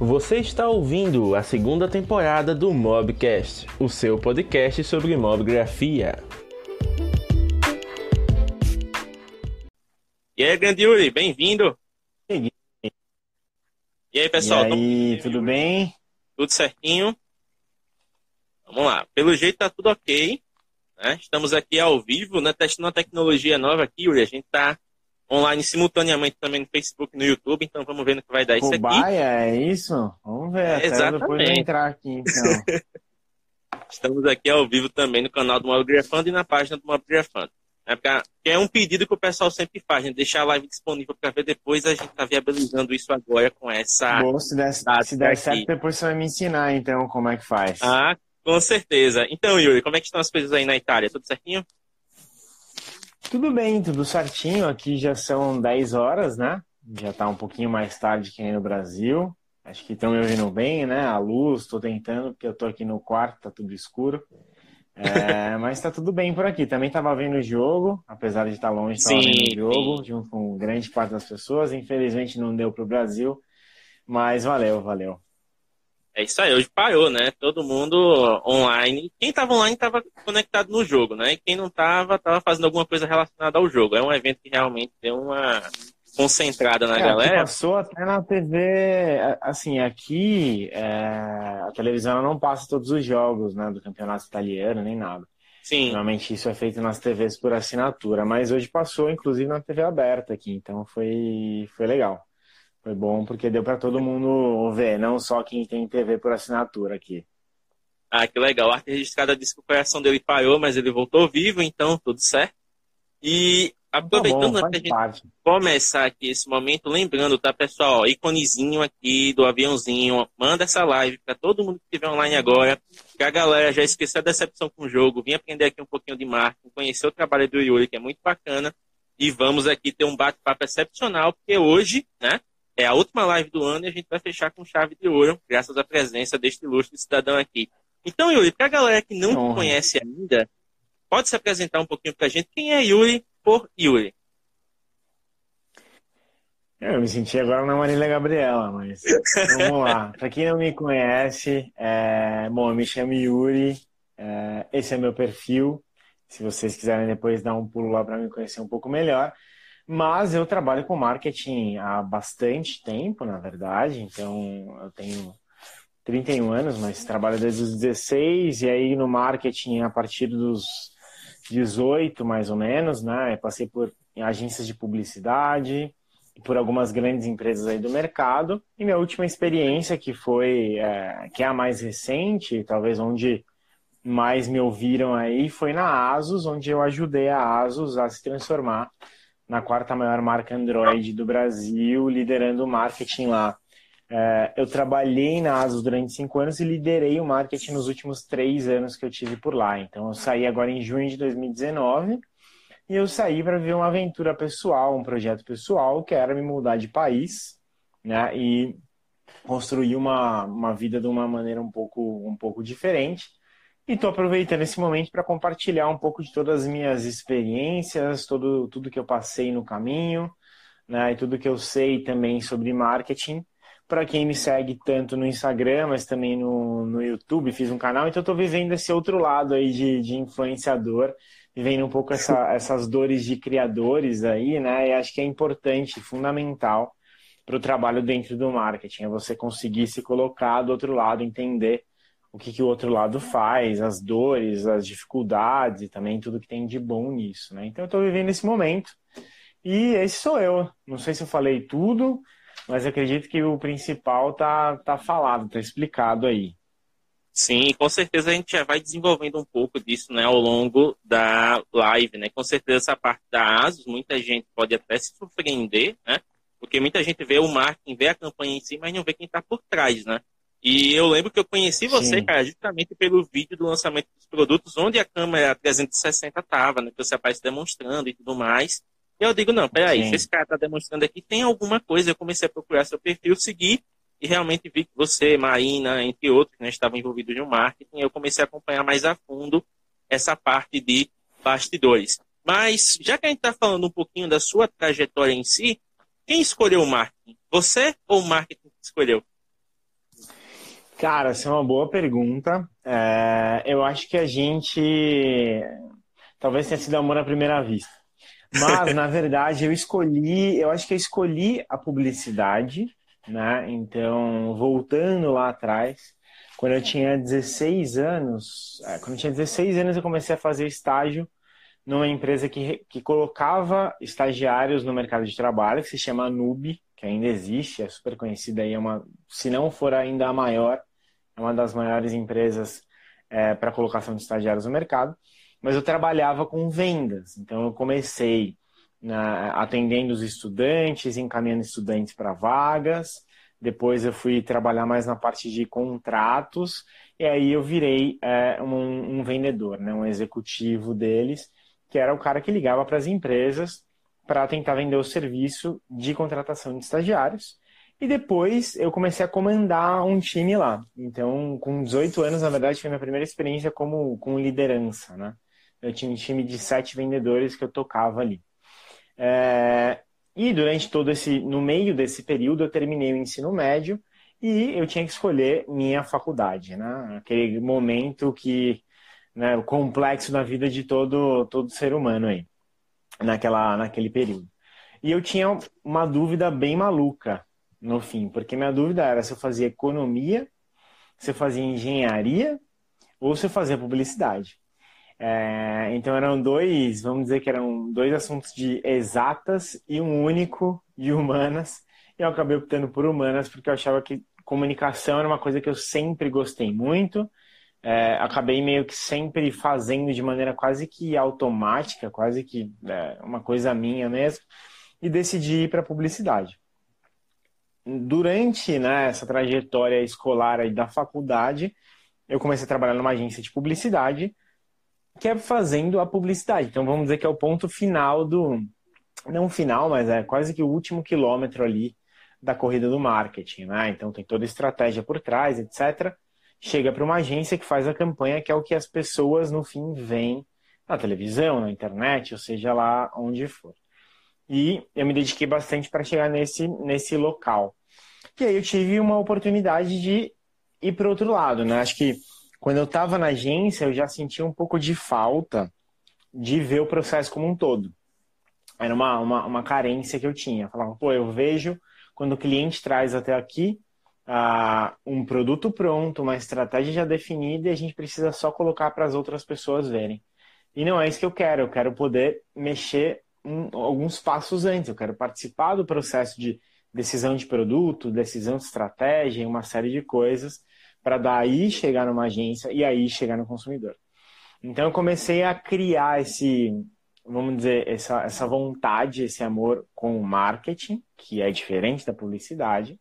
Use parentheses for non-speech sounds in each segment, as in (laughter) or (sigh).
Você está ouvindo a segunda temporada do Mobcast, o seu podcast sobre mobgrafia. E aí, grande Yuri, bem-vindo. E aí, pessoal? E aí, tudo bem? Tudo certinho? Vamos lá. Pelo jeito tá tudo ok. Né? Estamos aqui ao vivo, né? testando uma tecnologia nova aqui, Yuri. A gente está online simultaneamente também no Facebook e no YouTube, então vamos ver no que vai dar isso aqui. Cobaia, é isso? Vamos ver, é, exatamente. depois de entrar aqui, então. (laughs) Estamos aqui ao vivo também no canal do Mobgrafando e na página do Mobgrafando. É, porque é um pedido que o pessoal sempre faz, né? deixar a live disponível para ver depois, a gente está viabilizando isso agora com essa. Bom, se der, se der certo, depois você vai me ensinar então como é que faz. Ah, com certeza. Então, Yuri, como é que estão as coisas aí na Itália? Tudo certinho? Tudo bem, tudo certinho. Aqui já são 10 horas, né? Já tá um pouquinho mais tarde que aí no Brasil. Acho que estão me ouvindo bem, né? A luz, estou tentando, porque eu tô aqui no quarto, tá tudo escuro. É, (laughs) mas tá tudo bem por aqui. Também tava vendo o jogo, apesar de estar longe, tava sim, vendo o jogo, sim. junto com grande parte das pessoas. Infelizmente não deu pro Brasil, mas valeu, valeu. É isso aí, hoje parou, né? Todo mundo online. Quem estava online estava conectado no jogo, né? E quem não estava, estava fazendo alguma coisa relacionada ao jogo. É um evento que realmente deu uma concentrada na é, galera. Passou até na TV, assim, aqui é, a televisão não passa todos os jogos, né? Do campeonato italiano, nem nada. Sim. Normalmente isso é feito nas TVs por assinatura, mas hoje passou, inclusive, na TV aberta aqui, então foi, foi legal. Foi bom porque deu para todo mundo ver, não só quem tem TV por assinatura aqui. Ah, que legal. A arte registrada disse que o coração dele parou, mas ele voltou vivo, então tudo certo. E aproveitando tá bom, a gente parte. começar aqui esse momento, lembrando, tá, pessoal, íconezinho aqui do aviãozinho, manda essa live para todo mundo que estiver online agora, que a galera já esqueceu a decepção com o jogo, vim aprender aqui um pouquinho de marketing, conhecer o trabalho do Yuri, que é muito bacana, e vamos aqui ter um bate-papo excepcional, porque hoje, né, é a última live do ano e a gente vai fechar com chave de ouro, graças à presença deste ilustre cidadão aqui. Então, Yuri, para a galera que não te conhece ainda, pode se apresentar um pouquinho para a gente. Quem é Yuri por Yuri? Eu me senti agora na Marília Gabriela, mas vamos lá. (laughs) Para quem não me conhece, é... bom, eu me chamo Yuri, é... esse é meu perfil. Se vocês quiserem depois dar um pulo lá para me conhecer um pouco melhor. Mas eu trabalho com marketing há bastante tempo, na verdade. Então, eu tenho 31 anos, mas trabalho desde os 16. E aí, no marketing, a partir dos 18, mais ou menos, né? Eu passei por agências de publicidade por algumas grandes empresas aí do mercado. E minha última experiência, que foi, é, que é a mais recente, talvez onde mais me ouviram aí, foi na Asus, onde eu ajudei a Asus a se transformar na quarta maior marca Android do Brasil, liderando o marketing lá. É, eu trabalhei na Asus durante cinco anos e liderei o marketing nos últimos três anos que eu tive por lá. Então, eu saí agora em junho de 2019 e eu saí para viver uma aventura pessoal, um projeto pessoal, que era me mudar de país né, e construir uma, uma vida de uma maneira um pouco, um pouco diferente. E estou aproveitando esse momento para compartilhar um pouco de todas as minhas experiências, todo, tudo que eu passei no caminho, né, e tudo que eu sei também sobre marketing. Para quem me segue tanto no Instagram, mas também no, no YouTube, fiz um canal, então estou vivendo esse outro lado aí de, de influenciador, vivendo um pouco essa, (laughs) essas dores de criadores aí, né? E acho que é importante, fundamental para o trabalho dentro do marketing, é você conseguir se colocar do outro lado, entender o que, que o outro lado faz, as dores, as dificuldades também tudo que tem de bom nisso, né? Então eu estou vivendo esse momento e esse sou eu. Não sei se eu falei tudo, mas acredito que o principal tá, tá falado, tá explicado aí. Sim, com certeza a gente já vai desenvolvendo um pouco disso né, ao longo da live, né? Com certeza essa parte da ASUS, muita gente pode até se surpreender, né? Porque muita gente vê o marketing, vê a campanha em si, mas não vê quem está por trás, né? E eu lembro que eu conheci você, Sim. cara, justamente pelo vídeo do lançamento dos produtos, onde a câmera 360 tava, né? Que você aparece demonstrando e tudo mais. E eu digo, não, peraí, Sim. se esse cara tá demonstrando aqui, tem alguma coisa. Eu comecei a procurar seu perfil, seguir, e realmente vi que você, Marina, entre outros, né, estavam envolvidos no marketing. Eu comecei a acompanhar mais a fundo essa parte de bastidores. Mas, já que a gente está falando um pouquinho da sua trajetória em si, quem escolheu o marketing? Você ou o marketing escolheu? Cara, essa é uma boa pergunta. É, eu acho que a gente talvez tenha sido amor à primeira vista. Mas, na (laughs) verdade, eu escolhi, eu acho que eu escolhi a publicidade, né? Então, voltando lá atrás, quando eu tinha 16 anos, é, quando eu tinha 16 anos eu comecei a fazer estágio numa empresa que, que colocava estagiários no mercado de trabalho, que se chama Nube, que ainda existe, é super conhecida aí, é uma, se não for ainda a maior, é uma das maiores empresas é, para colocação de estagiários no mercado. Mas eu trabalhava com vendas, então eu comecei na, atendendo os estudantes, encaminhando estudantes para vagas. Depois eu fui trabalhar mais na parte de contratos e aí eu virei é, um, um vendedor, né, um executivo deles que era o cara que ligava para as empresas para tentar vender o serviço de contratação de estagiários. E depois eu comecei a comandar um time lá. Então, com 18 anos, na verdade, foi minha primeira experiência como com liderança, né? Eu tinha um time de sete vendedores que eu tocava ali. É... E durante todo esse, no meio desse período, eu terminei o ensino médio e eu tinha que escolher minha faculdade, né? Aquele momento que né, o complexo da vida de todo, todo ser humano aí, naquela, naquele período. E eu tinha uma dúvida bem maluca no fim, porque minha dúvida era se eu fazia economia, se eu fazia engenharia ou se eu fazia publicidade. É, então eram dois, vamos dizer que eram dois assuntos de exatas e um único de humanas. E eu acabei optando por humanas porque eu achava que comunicação era uma coisa que eu sempre gostei muito é, acabei meio que sempre fazendo de maneira quase que automática, quase que é, uma coisa minha mesmo, e decidi ir para publicidade. Durante né, essa trajetória escolar aí da faculdade, eu comecei a trabalhar numa agência de publicidade, que é fazendo a publicidade. Então vamos dizer que é o ponto final do. Não final, mas é quase que o último quilômetro ali da corrida do marketing, né? Então tem toda a estratégia por trás, etc chega para uma agência que faz a campanha, que é o que as pessoas no fim veem na televisão, na internet, ou seja lá onde for. E eu me dediquei bastante para chegar nesse, nesse local. E aí eu tive uma oportunidade de ir para outro lado, né? Acho que quando eu estava na agência, eu já sentia um pouco de falta de ver o processo como um todo. Era uma, uma, uma carência que eu tinha. Falava, pô, eu vejo quando o cliente traz até aqui, uh, um produto pronto, uma estratégia já definida e a gente precisa só colocar para as outras pessoas verem. E não é isso que eu quero, eu quero poder mexer um, alguns passos antes, eu quero participar do processo de decisão de produto, decisão de estratégia, uma série de coisas, para daí chegar numa agência e aí chegar no consumidor. Então eu comecei a criar esse, vamos dizer, essa, essa vontade, esse amor com o marketing, que é diferente da publicidade,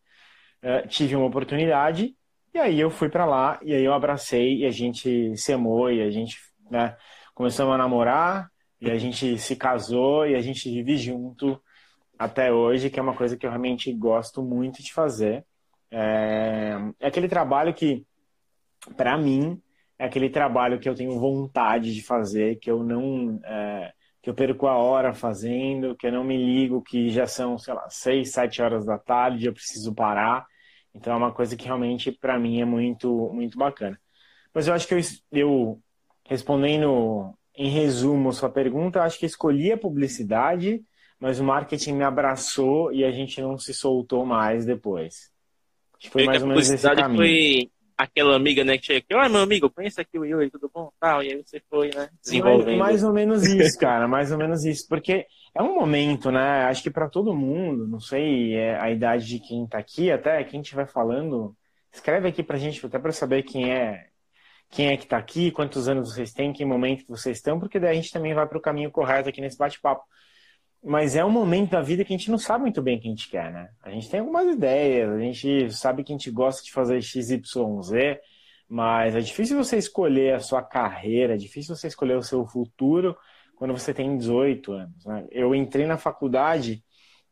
uh, tive uma oportunidade e aí eu fui para lá e aí eu abracei e a gente se amou e a gente né, começamos a namorar e a gente se casou e a gente vive junto até hoje, que é uma coisa que eu realmente gosto muito de fazer. É, é aquele trabalho que, para mim, é aquele trabalho que eu tenho vontade de fazer, que eu não. É, que eu perco a hora fazendo, que eu não me ligo, que já são, sei lá, seis, sete horas da tarde, eu preciso parar. Então é uma coisa que realmente para mim é muito muito bacana. Mas eu acho que eu, eu respondendo em resumo sua pergunta, eu acho que escolhi a publicidade, mas o marketing me abraçou e a gente não se soltou mais depois. Acho que foi mais ou menos esse caminho. Foi aquela amiga, né, que chega aqui, olha meu amigo, conheça aqui o Yuri, tudo bom? Tal, e aí você foi, né, desenvolvendo. Mais, mais ou menos isso, (laughs) cara, mais ou menos isso, porque é um momento, né, acho que para todo mundo, não sei é a idade de quem tá aqui, até quem estiver falando, escreve aqui pra gente, até para saber quem é quem é que tá aqui, quantos anos vocês têm, que momento que vocês estão, porque daí a gente também vai para o caminho correto aqui nesse bate-papo. Mas é um momento da vida que a gente não sabe muito bem o que a gente quer, né? A gente tem algumas ideias, a gente sabe que a gente gosta de fazer XYZ, mas é difícil você escolher a sua carreira, é difícil você escolher o seu futuro quando você tem 18 anos. Né? Eu entrei na faculdade,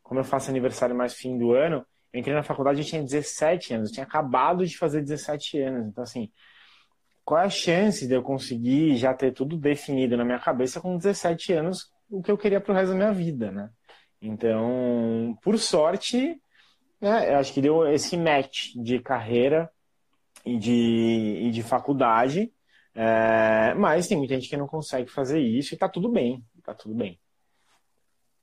como eu faço aniversário mais fim do ano, eu entrei na faculdade e tinha 17 anos, eu tinha acabado de fazer 17 anos. Então, assim, qual é a chance de eu conseguir já ter tudo definido na minha cabeça com 17 anos o que eu queria pro resto da minha vida, né? Então, por sorte, né, eu acho que deu esse match de carreira e de, e de faculdade, é, mas tem muita gente que não consegue fazer isso e tá tudo bem, tá tudo bem.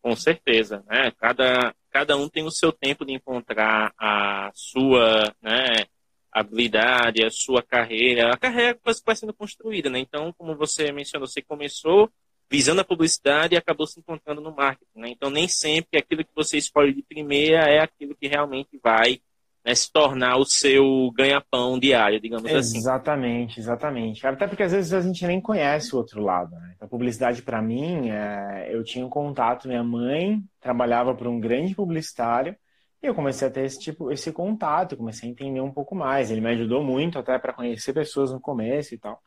Com certeza, né? Cada, cada um tem o seu tempo de encontrar a sua, né, habilidade, a sua carreira. A carreira vai sendo construída, né? Então, como você mencionou, você começou visando a publicidade e acabou se encontrando no marketing, né? Então, nem sempre aquilo que você escolhe de primeira é aquilo que realmente vai né, se tornar o seu ganha-pão diário, digamos exatamente, assim. Exatamente, exatamente. Até porque às vezes a gente nem conhece o outro lado. Né? A publicidade, para mim, é... eu tinha um contato, minha mãe trabalhava para um grande publicitário e eu comecei a ter esse tipo, esse contato, comecei a entender um pouco mais. Ele me ajudou muito até para conhecer pessoas no começo e tal.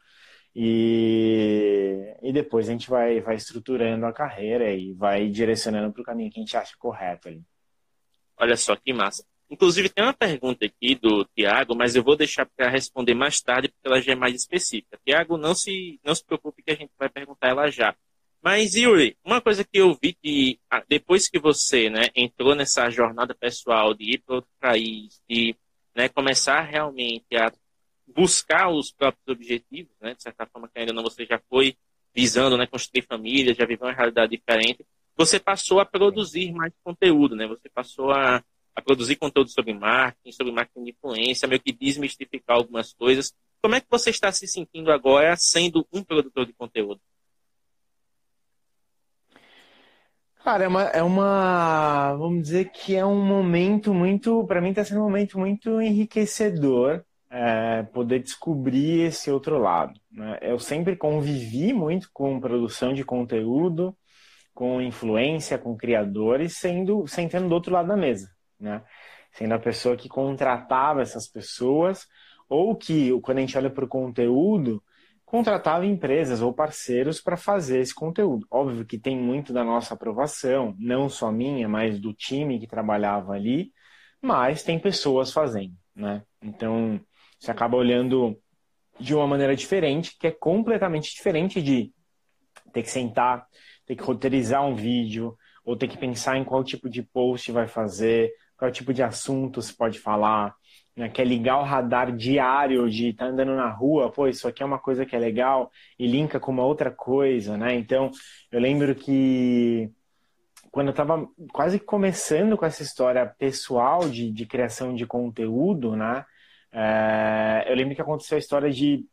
E, e depois a gente vai, vai estruturando a carreira e vai direcionando para o caminho que a gente acha correto ali. Olha só que massa. Inclusive, tem uma pergunta aqui do Tiago, mas eu vou deixar para responder mais tarde, porque ela já é mais específica. Tiago, não se, não se preocupe que a gente vai perguntar ela já. Mas, Yuri, uma coisa que eu vi que ah, depois que você né, entrou nessa jornada pessoal de ir para outro país, de né, começar realmente a buscar os próprios objetivos, né, de certa forma que ainda não você já foi visando né, construir família, já viveu uma realidade diferente, você passou a produzir mais conteúdo, né? Você passou a a produzir conteúdo sobre marketing, sobre marketing de influência, meio que desmistificar algumas coisas. Como é que você está se sentindo agora sendo um produtor de conteúdo? Cara, é uma, é uma, vamos dizer que é um momento muito, para mim está sendo um momento muito enriquecedor é, poder descobrir esse outro lado. Né? Eu sempre convivi muito com produção de conteúdo, com influência, com criadores, sendo sentando do outro lado da mesa né? Sendo a pessoa que contratava essas pessoas ou que, quando a gente olha para o conteúdo, contratava empresas ou parceiros para fazer esse conteúdo. Óbvio que tem muito da nossa aprovação, não só minha, mas do time que trabalhava ali, mas tem pessoas fazendo, né? Então, você acaba olhando de uma maneira diferente, que é completamente diferente de ter que sentar, ter que roteirizar um vídeo, ou ter que pensar em qual tipo de post vai fazer, qual tipo de assunto se pode falar, né? quer ligar o radar diário de estar tá andando na rua, pô, isso aqui é uma coisa que é legal e linka com uma outra coisa, né? Então, eu lembro que quando eu estava quase começando com essa história pessoal de, de criação de conteúdo, né? É, eu lembro que aconteceu a história de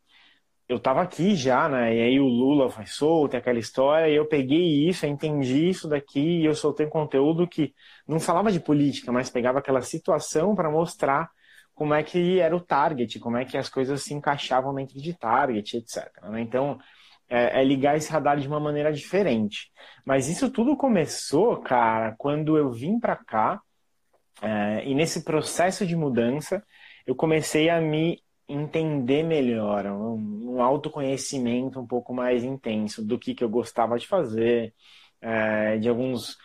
eu estava aqui já, né? E aí o Lula foi solto, aquela história, e eu peguei isso, eu entendi isso daqui, e eu soltei conteúdo que não falava de política, mas pegava aquela situação para mostrar como é que era o target, como é que as coisas se encaixavam dentro de target, etc. Né? Então, é, é, ligar esse radar de uma maneira diferente. Mas isso tudo começou, cara, quando eu vim para cá, é, e nesse processo de mudança, eu comecei a me entender melhor, um, um autoconhecimento um pouco mais intenso do que, que eu gostava de fazer, é, de alguns,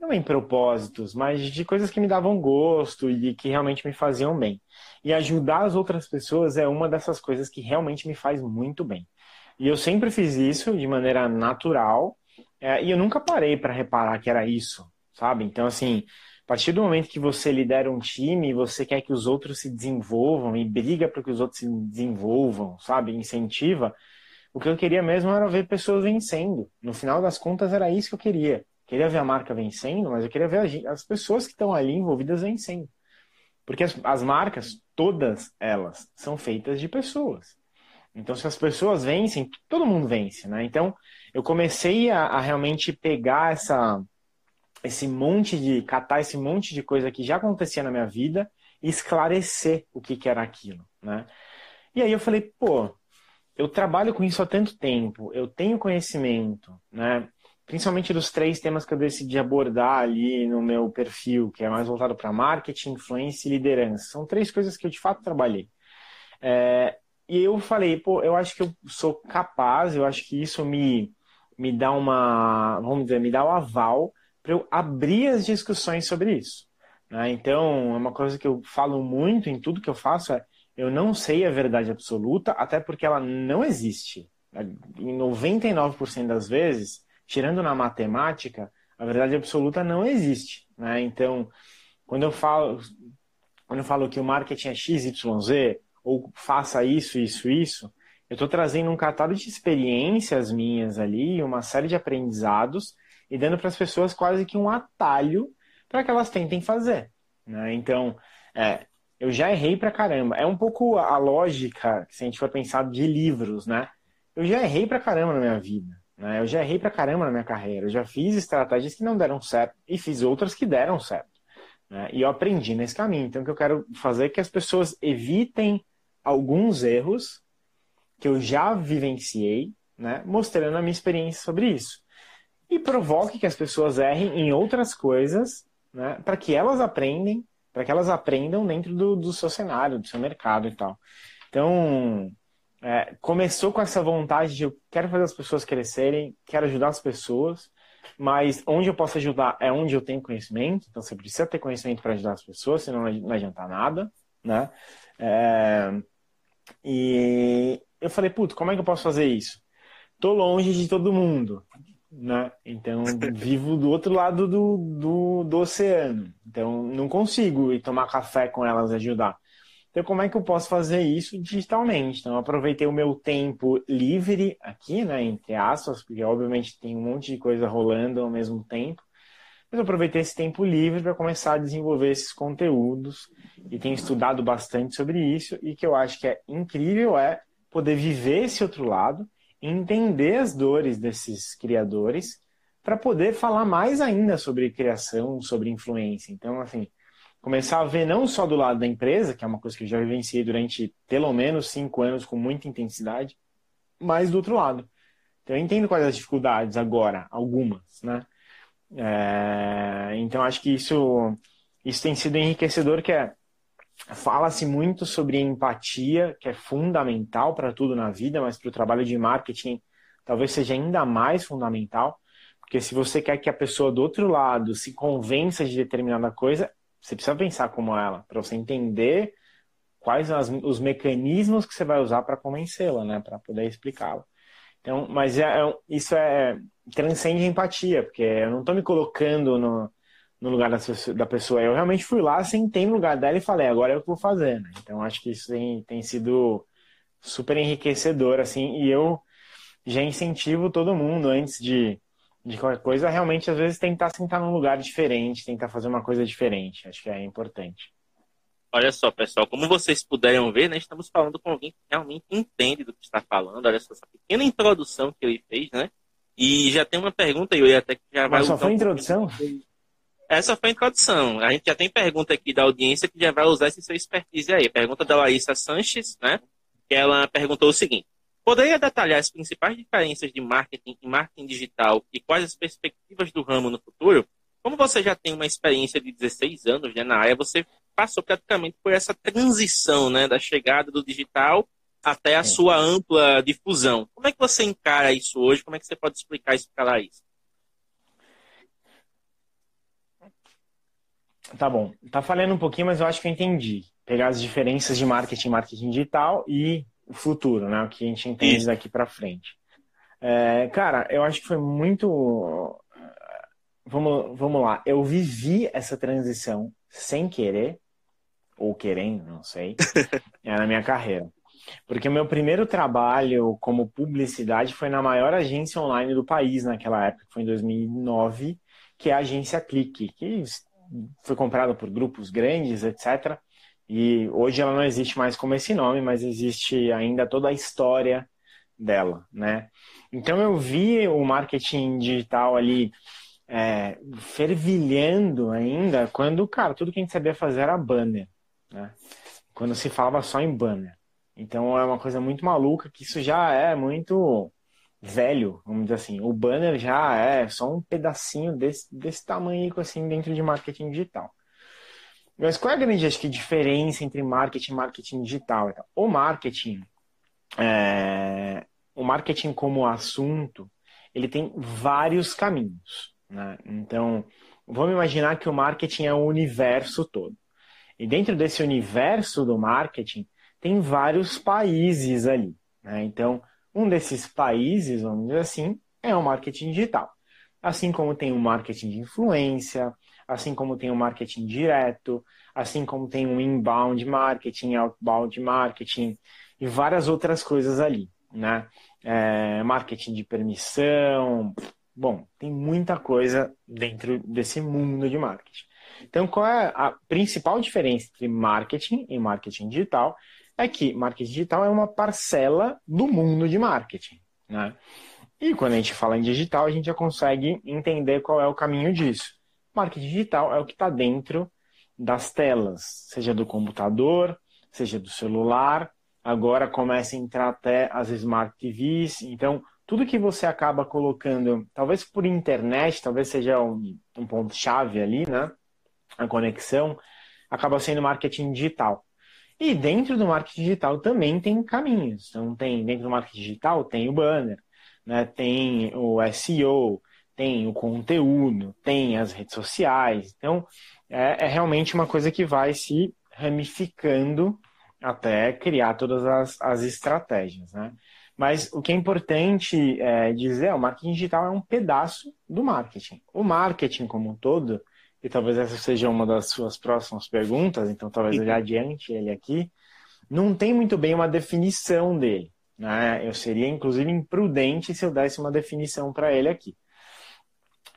não em propósitos, mas de coisas que me davam gosto e que realmente me faziam bem. E ajudar as outras pessoas é uma dessas coisas que realmente me faz muito bem. E eu sempre fiz isso de maneira natural é, e eu nunca parei para reparar que era isso, sabe? Então, assim, a partir do momento que você lidera um time, você quer que os outros se desenvolvam e briga para que os outros se desenvolvam, sabe? Incentiva. O que eu queria mesmo era ver pessoas vencendo. No final das contas, era isso que eu queria. Queria ver a marca vencendo, mas eu queria ver as pessoas que estão ali envolvidas vencendo. Porque as, as marcas, todas elas, são feitas de pessoas. Então, se as pessoas vencem, todo mundo vence, né? Então, eu comecei a, a realmente pegar essa esse monte de catar esse monte de coisa que já acontecia na minha vida e esclarecer o que, que era aquilo, né? E aí eu falei, pô, eu trabalho com isso há tanto tempo, eu tenho conhecimento, né? Principalmente dos três temas que eu decidi abordar ali no meu perfil, que é mais voltado para marketing, influência e liderança. São três coisas que eu de fato trabalhei. É, e eu falei, pô, eu acho que eu sou capaz, eu acho que isso me, me dá uma, vamos dizer, me dá o um aval para eu abrir as discussões sobre isso. Né? Então, é uma coisa que eu falo muito em tudo que eu faço é eu não sei a verdade absoluta, até porque ela não existe. Em 99% das vezes, tirando na matemática, a verdade absoluta não existe. Né? Então, quando eu falo quando eu falo que o marketing é XYZ, ou faça isso, isso, isso, eu estou trazendo um catálogo de experiências minhas ali, uma série de aprendizados e dando para as pessoas quase que um atalho para que elas tentem fazer. Né? Então, é, eu já errei pra caramba. É um pouco a lógica, se a gente for pensar de livros, né? Eu já errei pra caramba na minha vida. Né? Eu já errei pra caramba na minha carreira. Eu já fiz estratégias que não deram certo e fiz outras que deram certo. Né? E eu aprendi nesse caminho. Então, o que eu quero fazer é que as pessoas evitem alguns erros que eu já vivenciei, né? mostrando a minha experiência sobre isso. E provoque que as pessoas errem em outras coisas, né? para que elas aprendem para que elas aprendam dentro do, do, seu cenário, do seu mercado e tal. Então, é, começou com essa vontade de eu quero fazer as pessoas crescerem, quero ajudar as pessoas, mas onde eu posso ajudar é onde eu tenho conhecimento, então você precisa ter conhecimento para ajudar as pessoas, senão não adianta nada, né? É, e eu falei, puto, como é que eu posso fazer isso? Tô longe de todo mundo né? Então, vivo do outro lado do, do, do, oceano. Então, não consigo ir tomar café com elas e ajudar. Então, como é que eu posso fazer isso digitalmente? Então, eu aproveitei o meu tempo livre aqui, né? Entre aspas, porque obviamente tem um monte de coisa rolando ao mesmo tempo. Mas eu aproveitei esse tempo livre para começar a desenvolver esses conteúdos e tenho estudado bastante sobre isso. E que eu acho que é incrível é poder viver esse outro lado entender as dores desses criadores para poder falar mais ainda sobre criação, sobre influência. Então, assim, começar a ver não só do lado da empresa, que é uma coisa que eu já vivenciei durante pelo menos cinco anos com muita intensidade, mas do outro lado. Então, eu entendo quais as dificuldades agora, algumas, né? É, então, acho que isso, isso tem sido enriquecedor, que é Fala-se muito sobre empatia, que é fundamental para tudo na vida, mas para o trabalho de marketing talvez seja ainda mais fundamental, porque se você quer que a pessoa do outro lado se convença de determinada coisa, você precisa pensar como ela, para você entender quais as, os mecanismos que você vai usar para convencê-la, né, para poder explicá-la. Então, mas é, é, isso é transcende empatia, porque eu não estou me colocando no, no lugar da pessoa. Eu realmente fui lá, sentei no lugar dela e falei, agora é o que eu vou fazer. Né? Então acho que isso tem, tem sido super enriquecedor, assim, e eu já incentivo todo mundo antes de, de qualquer coisa, realmente às vezes tentar sentar num lugar diferente, tentar fazer uma coisa diferente. Acho que é importante. Olha só, pessoal, como vocês puderam ver, né, estamos falando com alguém que realmente entende do que está falando. Olha só essa pequena introdução que ele fez, né? E já tem uma pergunta, e eu até que já vai. Mas só foi um introdução? Essa foi a introdução. A gente já tem pergunta aqui da audiência que já vai usar esse seu expertise aí. Pergunta da Larissa Sanches, né? Que ela perguntou o seguinte: Poderia detalhar as principais diferenças de marketing e marketing digital e quais as perspectivas do ramo no futuro? Como você já tem uma experiência de 16 anos né, na área, você passou praticamente por essa transição, né, da chegada do digital até a sua ampla difusão. Como é que você encara isso hoje? Como é que você pode explicar isso para a Larissa? Tá bom. Tá falando um pouquinho, mas eu acho que eu entendi. Pegar as diferenças de marketing, marketing digital e o futuro, né? O que a gente entende Isso. daqui para frente. É, cara, eu acho que foi muito. Vamos, vamos lá. Eu vivi essa transição sem querer, ou querendo, não sei, (laughs) é, na minha carreira. Porque o meu primeiro trabalho como publicidade foi na maior agência online do país naquela época, que foi em 2009, que é a agência Clique, que foi comprada por grupos grandes, etc. E hoje ela não existe mais como esse nome, mas existe ainda toda a história dela, né? Então eu vi o marketing digital ali é, fervilhando ainda quando, cara, tudo que a gente sabia fazer era banner, né? Quando se falava só em banner. Então é uma coisa muito maluca que isso já é muito velho, vamos dizer assim. O banner já é só um pedacinho desse, desse tamanho assim dentro de marketing digital. Mas qual é a grande acho que, diferença entre marketing e marketing digital? O marketing, é, o marketing como assunto, ele tem vários caminhos. Né? Então, vamos imaginar que o marketing é o universo todo. E dentro desse universo do marketing, tem vários países ali. Né? Então, um desses países, vamos dizer assim, é o marketing digital. Assim como tem o marketing de influência, assim como tem o marketing direto, assim como tem o inbound marketing, outbound marketing e várias outras coisas ali, né? É, marketing de permissão, bom, tem muita coisa dentro desse mundo de marketing. Então, qual é a principal diferença entre marketing e marketing digital? É que marketing digital é uma parcela do mundo de marketing, né? E quando a gente fala em digital, a gente já consegue entender qual é o caminho disso. Marketing digital é o que está dentro das telas, seja do computador, seja do celular. Agora começa a entrar até as Smart TVs. Então, tudo que você acaba colocando, talvez por internet, talvez seja um, um ponto-chave ali, né? A conexão, acaba sendo marketing digital. E dentro do marketing digital também tem caminhos. Então, tem dentro do marketing digital tem o banner, né? tem o SEO, tem o conteúdo, tem as redes sociais. Então, é, é realmente uma coisa que vai se ramificando até criar todas as, as estratégias, né? Mas o que é importante é, dizer é o marketing digital é um pedaço do marketing. O marketing como um todo, e talvez essa seja uma das suas próximas perguntas, então talvez eu já adiante ele aqui, não tem muito bem uma definição dele. Né? Eu seria, inclusive, imprudente se eu desse uma definição para ele aqui.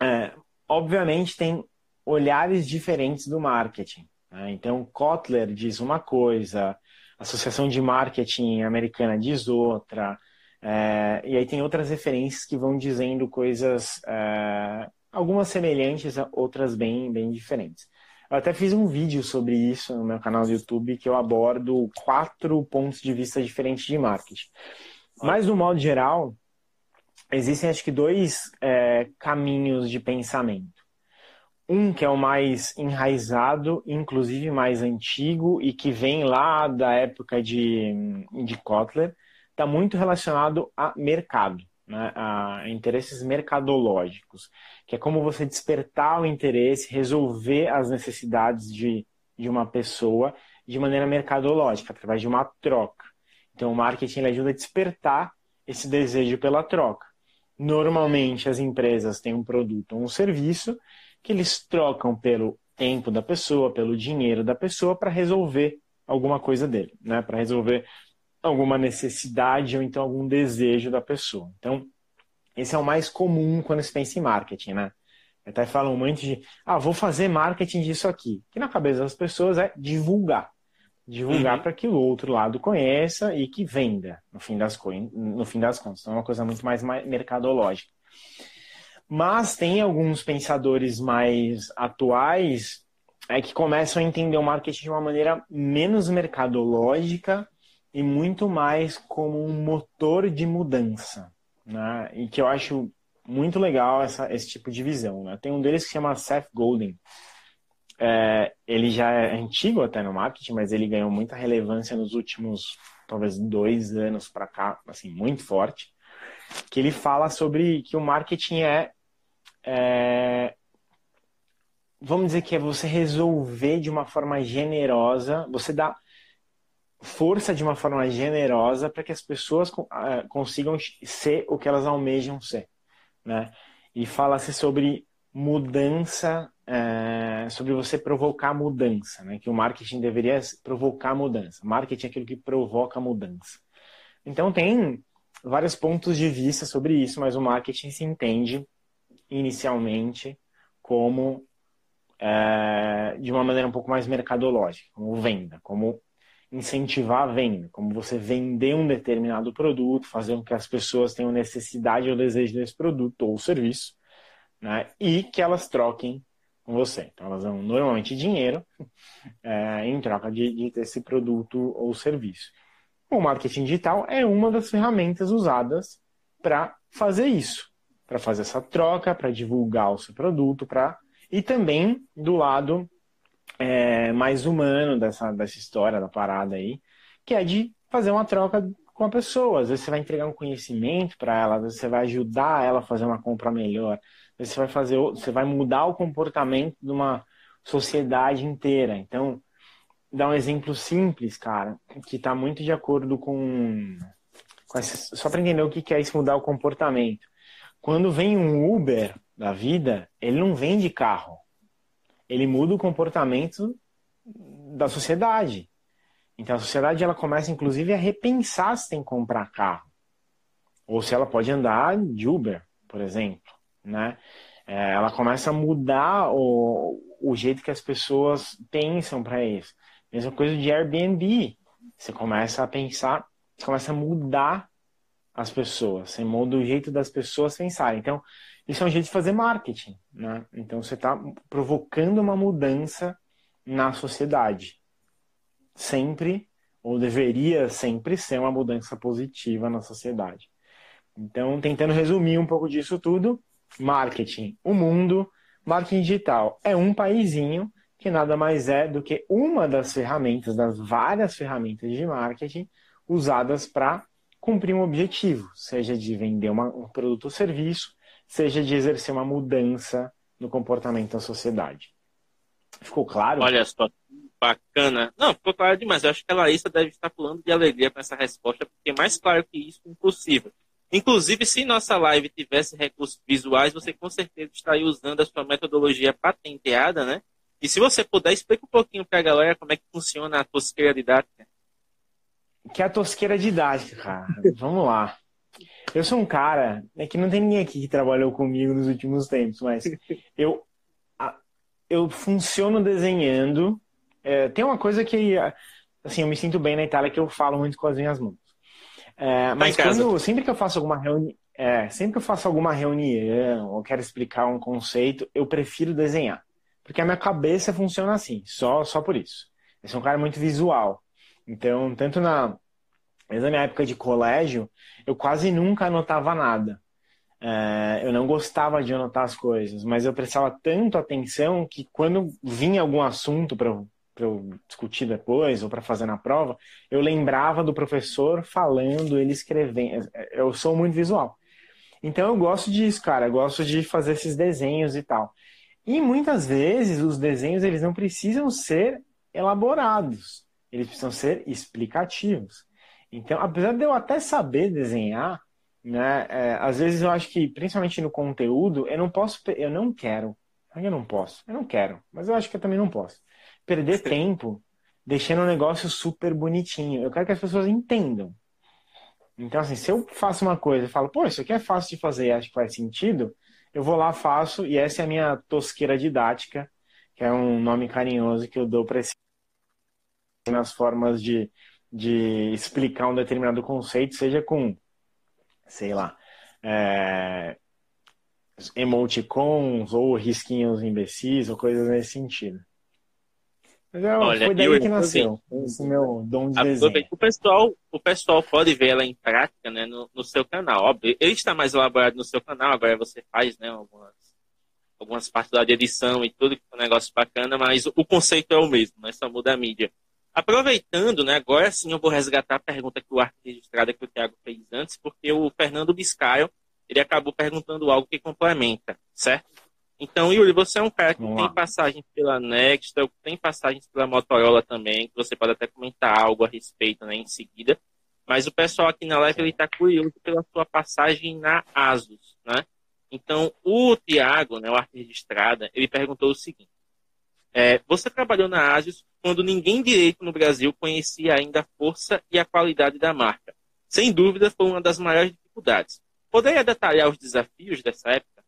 É, obviamente, tem olhares diferentes do marketing. Né? Então, Kotler diz uma coisa, a Associação de Marketing Americana diz outra, é, e aí tem outras referências que vão dizendo coisas, é, algumas semelhantes, outras bem, bem diferentes. Eu até fiz um vídeo sobre isso no meu canal do YouTube que eu abordo quatro pontos de vista diferentes de marketing. Mas, no modo geral, existem acho que dois é, caminhos de pensamento. Um que é o mais enraizado, inclusive mais antigo, e que vem lá da época de, de Kotler, está muito relacionado a mercado, né, a interesses mercadológicos, que é como você despertar o interesse, resolver as necessidades de, de uma pessoa de maneira mercadológica, através de uma troca. Então, o marketing ajuda a despertar esse desejo pela troca. Normalmente, as empresas têm um produto ou um serviço que eles trocam pelo tempo da pessoa, pelo dinheiro da pessoa para resolver alguma coisa dele, né? Para resolver alguma necessidade ou então algum desejo da pessoa. Então, esse é o mais comum quando se pensa em marketing, né? Até falam muito de, ah, vou fazer marketing disso aqui. Que na cabeça das pessoas é divulgar. Divulgar uhum. para que o outro lado conheça e que venda, no fim das, no fim das contas. Então é uma coisa muito mais mercadológica. Mas tem alguns pensadores mais atuais é, que começam a entender o marketing de uma maneira menos mercadológica e muito mais como um motor de mudança. Né? E que eu acho muito legal essa, esse tipo de visão. Né? Tem um deles que chama Seth Golden. É, ele já é antigo até no marketing, mas ele ganhou muita relevância nos últimos, talvez, dois anos para cá, assim, muito forte. Que ele fala sobre que o marketing é é, vamos dizer que é você resolver de uma forma generosa, você dá força de uma forma generosa para que as pessoas uh, consigam ser o que elas almejam ser, né? E fala-se sobre mudança, uh, sobre você provocar mudança, né? Que o marketing deveria provocar mudança. Marketing é aquilo que provoca mudança. Então tem vários pontos de vista sobre isso, mas o marketing se entende inicialmente como é, de uma maneira um pouco mais mercadológica, como venda, como incentivar a venda, como você vender um determinado produto, fazer com que as pessoas tenham necessidade ou desejo desse produto ou serviço, né? E que elas troquem com você. Então elas dão normalmente dinheiro (laughs) é, em troca de, de esse produto ou serviço. O marketing digital é uma das ferramentas usadas para fazer isso para fazer essa troca, para divulgar o seu produto, para e também do lado é, mais humano dessa, dessa história, da parada aí, que é de fazer uma troca com a pessoa. Às vezes você vai entregar um conhecimento para ela, às vezes você vai ajudar ela a fazer uma compra melhor, às vezes você vai fazer, você vai mudar o comportamento de uma sociedade inteira. Então, dar um exemplo simples, cara, que está muito de acordo com, com essa, só para entender o que é isso mudar o comportamento. Quando vem um Uber da vida, ele não vende carro. Ele muda o comportamento da sociedade. Então a sociedade ela começa inclusive a repensar se tem que comprar carro ou se ela pode andar de Uber, por exemplo, né? É, ela começa a mudar o, o jeito que as pessoas pensam para isso. Mesma coisa de Airbnb. Você começa a pensar, você começa a mudar as pessoas, você muda o jeito das pessoas pensarem. Então, isso é um jeito de fazer marketing, né? Então, você está provocando uma mudança na sociedade. Sempre, ou deveria sempre ser uma mudança positiva na sociedade. Então, tentando resumir um pouco disso tudo, marketing, o mundo, marketing digital é um paizinho que nada mais é do que uma das ferramentas, das várias ferramentas de marketing usadas para cumprir um objetivo, seja de vender uma, um produto ou serviço, seja de exercer uma mudança no comportamento da sociedade. Ficou claro? Olha só, bacana. Não, ficou claro demais. Eu acho que a Laísa deve estar pulando de alegria com essa resposta, porque é mais claro que isso, impossível. Inclusive, se nossa live tivesse recursos visuais, você com certeza estaria usando a sua metodologia patenteada, né? E se você puder, explica um pouquinho para a galera como é que funciona a tosqueira didática. Que é a tosqueira didática, cara. Vamos lá. Eu sou um cara, é que não tem ninguém aqui que trabalhou comigo nos últimos tempos, mas (laughs) eu, eu funciono desenhando. É, tem uma coisa que, assim, eu me sinto bem na Itália que eu falo muito com as minhas mãos. É, tá mas quando, sempre que eu faço alguma reunião, é, sempre que eu faço alguma reunião ou quero explicar um conceito, eu prefiro desenhar. Porque a minha cabeça funciona assim, só, só por isso. Eu sou um cara muito visual. Então, tanto na, desde a minha época de colégio, eu quase nunca anotava nada. É, eu não gostava de anotar as coisas, mas eu prestava tanto atenção que quando vinha algum assunto para eu para eu discutir depois ou para fazer na prova, eu lembrava do professor falando, ele escrevendo. Eu sou muito visual. Então eu gosto disso, cara. Eu gosto de fazer esses desenhos e tal. E muitas vezes os desenhos eles não precisam ser elaborados, eles precisam ser explicativos. Então, apesar de eu até saber desenhar, né, é, às vezes eu acho que, principalmente no conteúdo, eu não posso, eu não quero. Eu não posso, eu não quero, mas eu acho que eu também não posso perder tempo deixando o um negócio super bonitinho. Eu quero que as pessoas entendam. Então, assim, se eu faço uma coisa e falo, pô, isso aqui é fácil de fazer e acho que faz sentido, eu vou lá, faço, e essa é a minha tosqueira didática, que é um nome carinhoso que eu dou para esse nas formas de, de explicar um determinado conceito, seja com, sei lá, é, emoticons ou risquinhos imbecis ou coisas nesse sentido. Mas é, Olha, foi daí eu, que nasceu, esse meu dom de desenho. O pessoal, o pessoal pode ver ela em prática né, no, no seu canal. Óbvio, ele está mais elaborado no seu canal, agora você faz né, algumas, algumas partes da edição e tudo, que é um negócio bacana, mas o conceito é o mesmo, né, só muda a mídia. Aproveitando, né, agora sim eu vou resgatar a pergunta que o arte registrada que o Thiago fez antes, porque o Fernando Biscaio, ele acabou perguntando algo que complementa, certo? Então, Yuri, você é um cara que Vamos tem lá. passagens pela Nextel, tem passagens pela Motorola também, que você pode até comentar algo a respeito né, em seguida. Mas o pessoal aqui na live está curioso pela sua passagem na Asus, né? Então, o Tiago, né, o arte registrada, ele perguntou o seguinte. É, você trabalhou na Asus quando ninguém direito no Brasil conhecia ainda a força e a qualidade da marca. Sem dúvida, foi uma das maiores dificuldades. Poderia detalhar os desafios dessa época?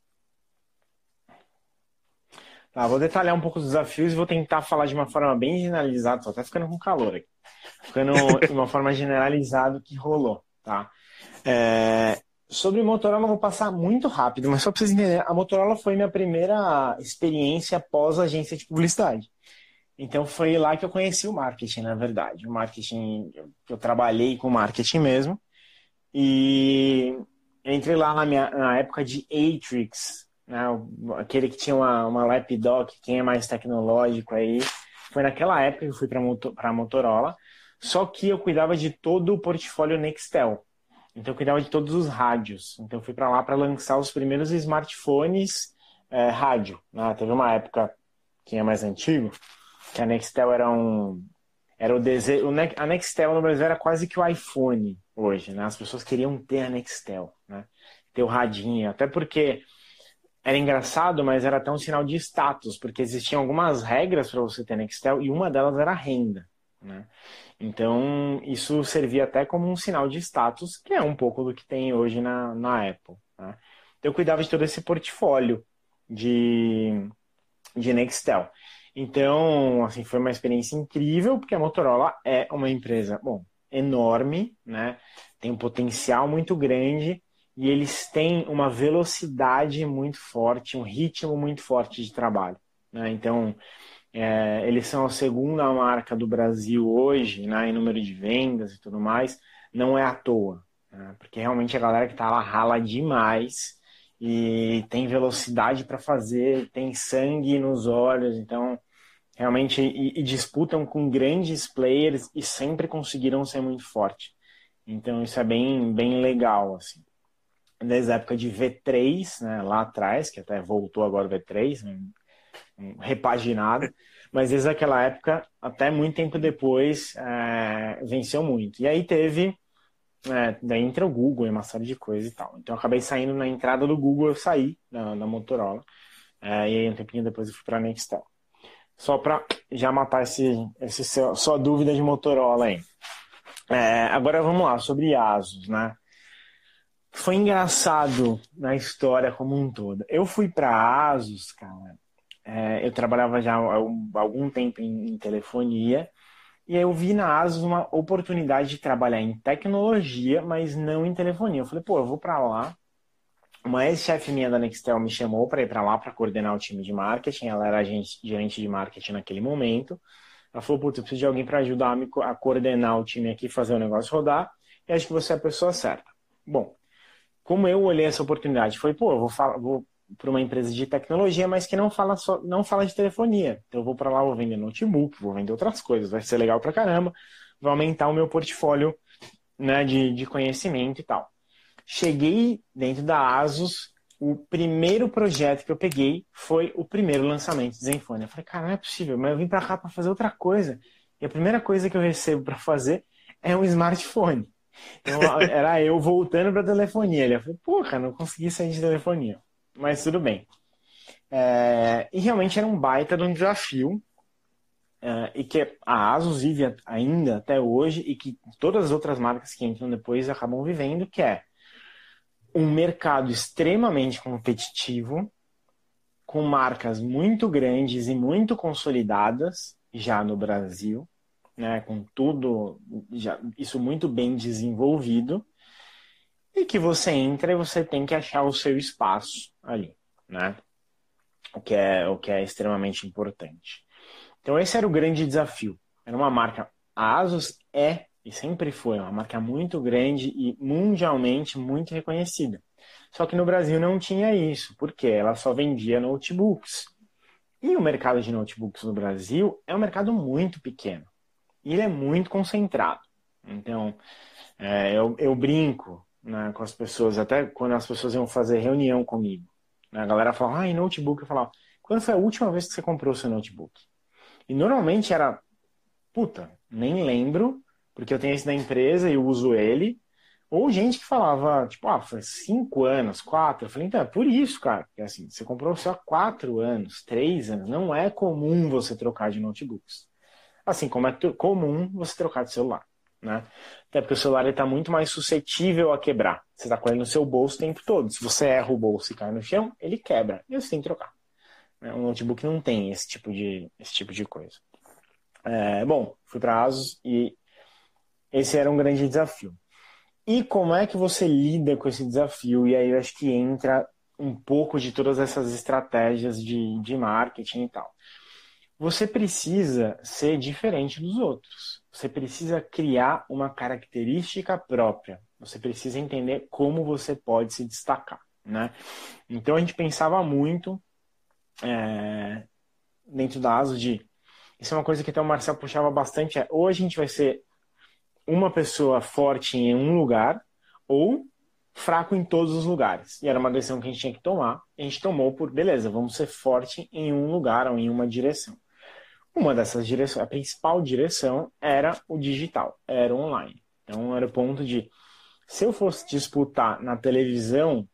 Tá, vou detalhar um pouco os desafios e vou tentar falar de uma forma bem generalizada, tô até ficando com calor aqui. Ficando (laughs) de uma forma generalizada o que rolou, tá? É, sobre Motorola eu vou passar muito rápido, mas só para vocês entenderem, a Motorola foi minha primeira experiência pós agência de publicidade. Então foi lá que eu conheci o marketing, na verdade. O marketing, eu trabalhei com marketing mesmo. E entrei lá na, minha, na época de Atrix, né, aquele que tinha uma, uma lapdoc, quem é mais tecnológico aí, foi naquela época que eu fui para a Motorola, só que eu cuidava de todo o portfólio Nextel. Então eu cuidava de todos os rádios. Então eu fui para lá para lançar os primeiros smartphones é, rádio. Né? Teve uma época, quem é mais antigo, que a Nextel era um era o desejo, a Nextel no Brasil era quase que o iPhone hoje, né? As pessoas queriam ter a Nextel, né? Ter o radinho, até porque era engraçado, mas era até um sinal de status, porque existiam algumas regras para você ter Nextel e uma delas era a renda. Né? Então, isso servia até como um sinal de status, que é um pouco do que tem hoje na, na Apple. Né? Então, eu cuidava de todo esse portfólio de, de Nextel. Então, assim, foi uma experiência incrível, porque a Motorola é uma empresa, bom, enorme, né? Tem um potencial muito grande e eles têm uma velocidade muito forte, um ritmo muito forte de trabalho. Né? Então, é, eles são a segunda marca do Brasil hoje, né, em número de vendas e tudo mais. Não é à toa, né? porque realmente a galera que está lá rala demais e tem velocidade para fazer, tem sangue nos olhos, então realmente e, e, disputam com grandes players e sempre conseguiram ser muito forte. Então isso é bem bem legal assim. Desde a época de V3, né, lá atrás, que até voltou agora o V3, né, repaginado, mas desde aquela época, até muito tempo depois, é, venceu muito. E aí teve, é, daí entra o Google e uma série de coisas e tal. Então eu acabei saindo na entrada do Google, eu saí da Motorola, é, e aí um tempinho depois eu fui para a Nextel. Só para já matar esse, esse seu, sua dúvida de Motorola aí. É, agora vamos lá, sobre Asus, né? Foi engraçado na história como um todo. Eu fui para Asus, cara, é, eu trabalhava já há algum tempo em, em telefonia e eu vi na ASUS uma oportunidade de trabalhar em tecnologia, mas não em telefonia. Eu falei, pô, eu vou para lá. Uma ex-chefe minha da Nextel me chamou para ir para lá para coordenar o time de marketing. Ela era gerente de marketing naquele momento. Ela falou, putz, eu preciso de alguém para ajudar a, coordenar o time aqui, fazer o negócio rodar. E acho que você é a pessoa certa. Bom, como eu olhei essa oportunidade, foi, pô, eu vou, vou para uma empresa de tecnologia, mas que não fala só, não fala de telefonia. Então eu vou para lá, vou vender notebook, vou vender outras coisas, vai ser legal para caramba, vai aumentar o meu portfólio né, de, de conhecimento e tal. Cheguei dentro da Asus, o primeiro projeto que eu peguei foi o primeiro lançamento do Zenfone. Eu falei, cara, não é possível, mas eu vim para cá para fazer outra coisa. E a primeira coisa que eu recebo para fazer é um smartphone. Então (laughs) era eu voltando para telefonia. Ele falou, porra, não consegui sair de telefonia mas tudo bem. É, e realmente era um baita de um desafio, é, e que a Asus vive ainda até hoje, e que todas as outras marcas que entram depois acabam vivendo, que é um mercado extremamente competitivo, com marcas muito grandes e muito consolidadas já no Brasil, né, com tudo já, isso muito bem desenvolvido, e que você entra e você tem que achar o seu espaço ali, né? O que é, o que é extremamente importante. Então esse era o grande desafio. Era uma marca, a Asus é e sempre foi uma marca muito grande e mundialmente muito reconhecida. Só que no Brasil não tinha isso, porque ela só vendia notebooks. E o mercado de notebooks no Brasil é um mercado muito pequeno. E ele é muito concentrado. Então, é, eu, eu brinco né, com as pessoas, até quando as pessoas iam fazer reunião comigo. Né, a galera falava, ah, e notebook? Eu falava, quando foi a última vez que você comprou o seu notebook? E normalmente era, puta, nem lembro, porque eu tenho esse da empresa e uso ele. Ou gente que falava, tipo, ah, foi cinco anos, quatro. Eu falei, então, é por isso, cara. Porque assim, você comprou só quatro anos, três anos. Não é comum você trocar de notebooks. Assim como é comum você trocar de celular né? Até porque o celular está muito mais suscetível a quebrar. Você está com ele no seu bolso o tempo todo. Se você erra o bolso e cai no chão, ele quebra. E você tem que trocar. Né? Um notebook não tem esse tipo de, esse tipo de coisa. É, bom, fui para Asus e esse era um grande desafio. E como é que você lida com esse desafio? E aí eu acho que entra um pouco de todas essas estratégias de, de marketing e tal. Você precisa ser diferente dos outros. Você precisa criar uma característica própria. Você precisa entender como você pode se destacar, né? Então a gente pensava muito é, dentro da ASO de isso é uma coisa que até o Marcel puxava bastante é ou a gente vai ser uma pessoa forte em um lugar ou fraco em todos os lugares. E era uma decisão que a gente tinha que tomar. A gente tomou por, beleza, vamos ser forte em um lugar ou em uma direção. Uma dessas direções, a principal direção era o digital, era o online. Então era o ponto de, se eu fosse disputar na televisão,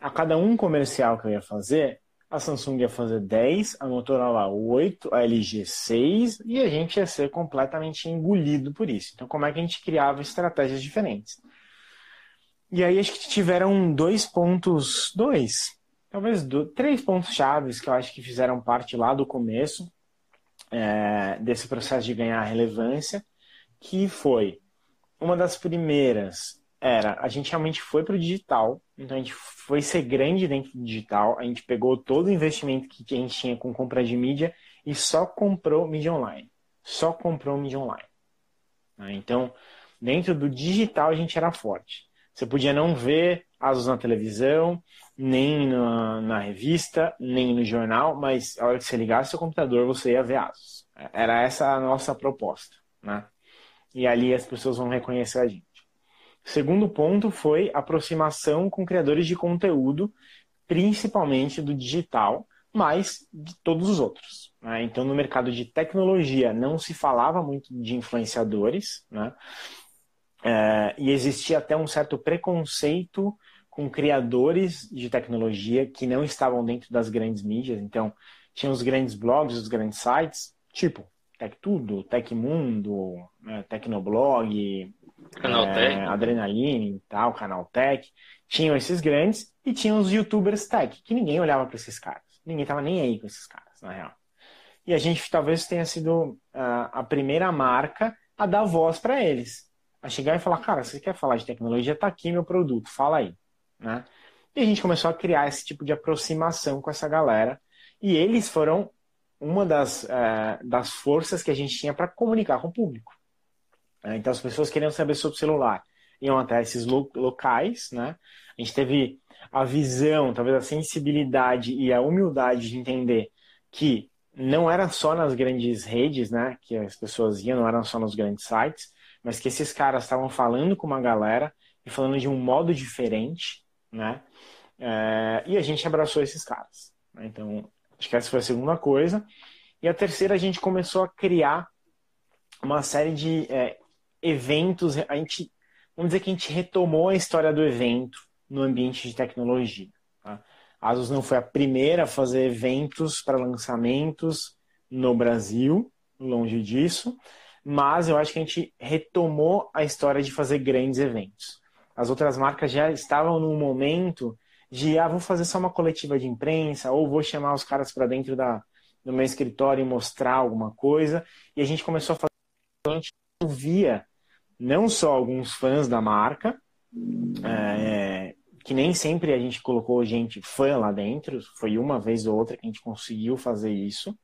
a cada um comercial que eu ia fazer, a Samsung ia fazer 10, a Motorola 8, a LG 6 e a gente ia ser completamente engolido por isso. Então, como é que a gente criava estratégias diferentes? E aí acho que tiveram dois pontos, dois, talvez dois, três pontos chaves que eu acho que fizeram parte lá do começo é, desse processo de ganhar relevância, que foi uma das primeiras era a gente realmente foi para o digital, então a gente foi ser grande dentro do digital, a gente pegou todo o investimento que a gente tinha com compra de mídia e só comprou mídia online, só comprou mídia online. Né? Então dentro do digital a gente era forte. Você podia não ver Asus na televisão, nem na, na, revista, nem no jornal, mas a hora que você ligasse seu computador, você ia ver Asus. Era essa a nossa proposta, né? E ali as pessoas vão reconhecer a gente. Segundo ponto foi aproximação com criadores de conteúdo, principalmente do digital, mas de todos os outros. Né? Então, no mercado de tecnologia não se falava muito de influenciadores, né? É, e existia até um certo preconceito com criadores de tecnologia que não estavam dentro das grandes mídias. Então, tinha os grandes blogs, os grandes sites, tipo Tech Tudo, Tecmundo, né, Tecnoblog, Canaltech, é, Adrenaline e tal, Canaltech. Tinham esses grandes e tinham os youtubers tech, que ninguém olhava para esses caras. Ninguém tava nem aí com esses caras, na real. E a gente talvez tenha sido uh, a primeira marca a dar voz para eles a chegar e falar, cara, você quer falar de tecnologia? Tá aqui meu produto, fala aí. Né? E a gente começou a criar esse tipo de aproximação com essa galera. E eles foram uma das, é, das forças que a gente tinha para comunicar com o público. É, então, as pessoas queriam saber sobre o celular iam até esses lo locais, né? A gente teve a visão, talvez a sensibilidade e a humildade de entender que não era só nas grandes redes, né, que as pessoas iam, não eram só nos grandes sites, mas que esses caras estavam falando com uma galera e falando de um modo diferente, né? É, e a gente abraçou esses caras. Né? Então, acho que essa foi a segunda coisa. E a terceira, a gente começou a criar uma série de é, eventos. A gente, vamos dizer que a gente retomou a história do evento no ambiente de tecnologia. Tá? A Asus não foi a primeira a fazer eventos para lançamentos no Brasil, longe disso mas eu acho que a gente retomou a história de fazer grandes eventos. As outras marcas já estavam num momento de, ah, vou fazer só uma coletiva de imprensa, ou vou chamar os caras para dentro da, do meu escritório e mostrar alguma coisa. E a gente começou a fazer, a gente via não só alguns fãs da marca, é, que nem sempre a gente colocou gente fã lá dentro, foi uma vez ou outra que a gente conseguiu fazer isso,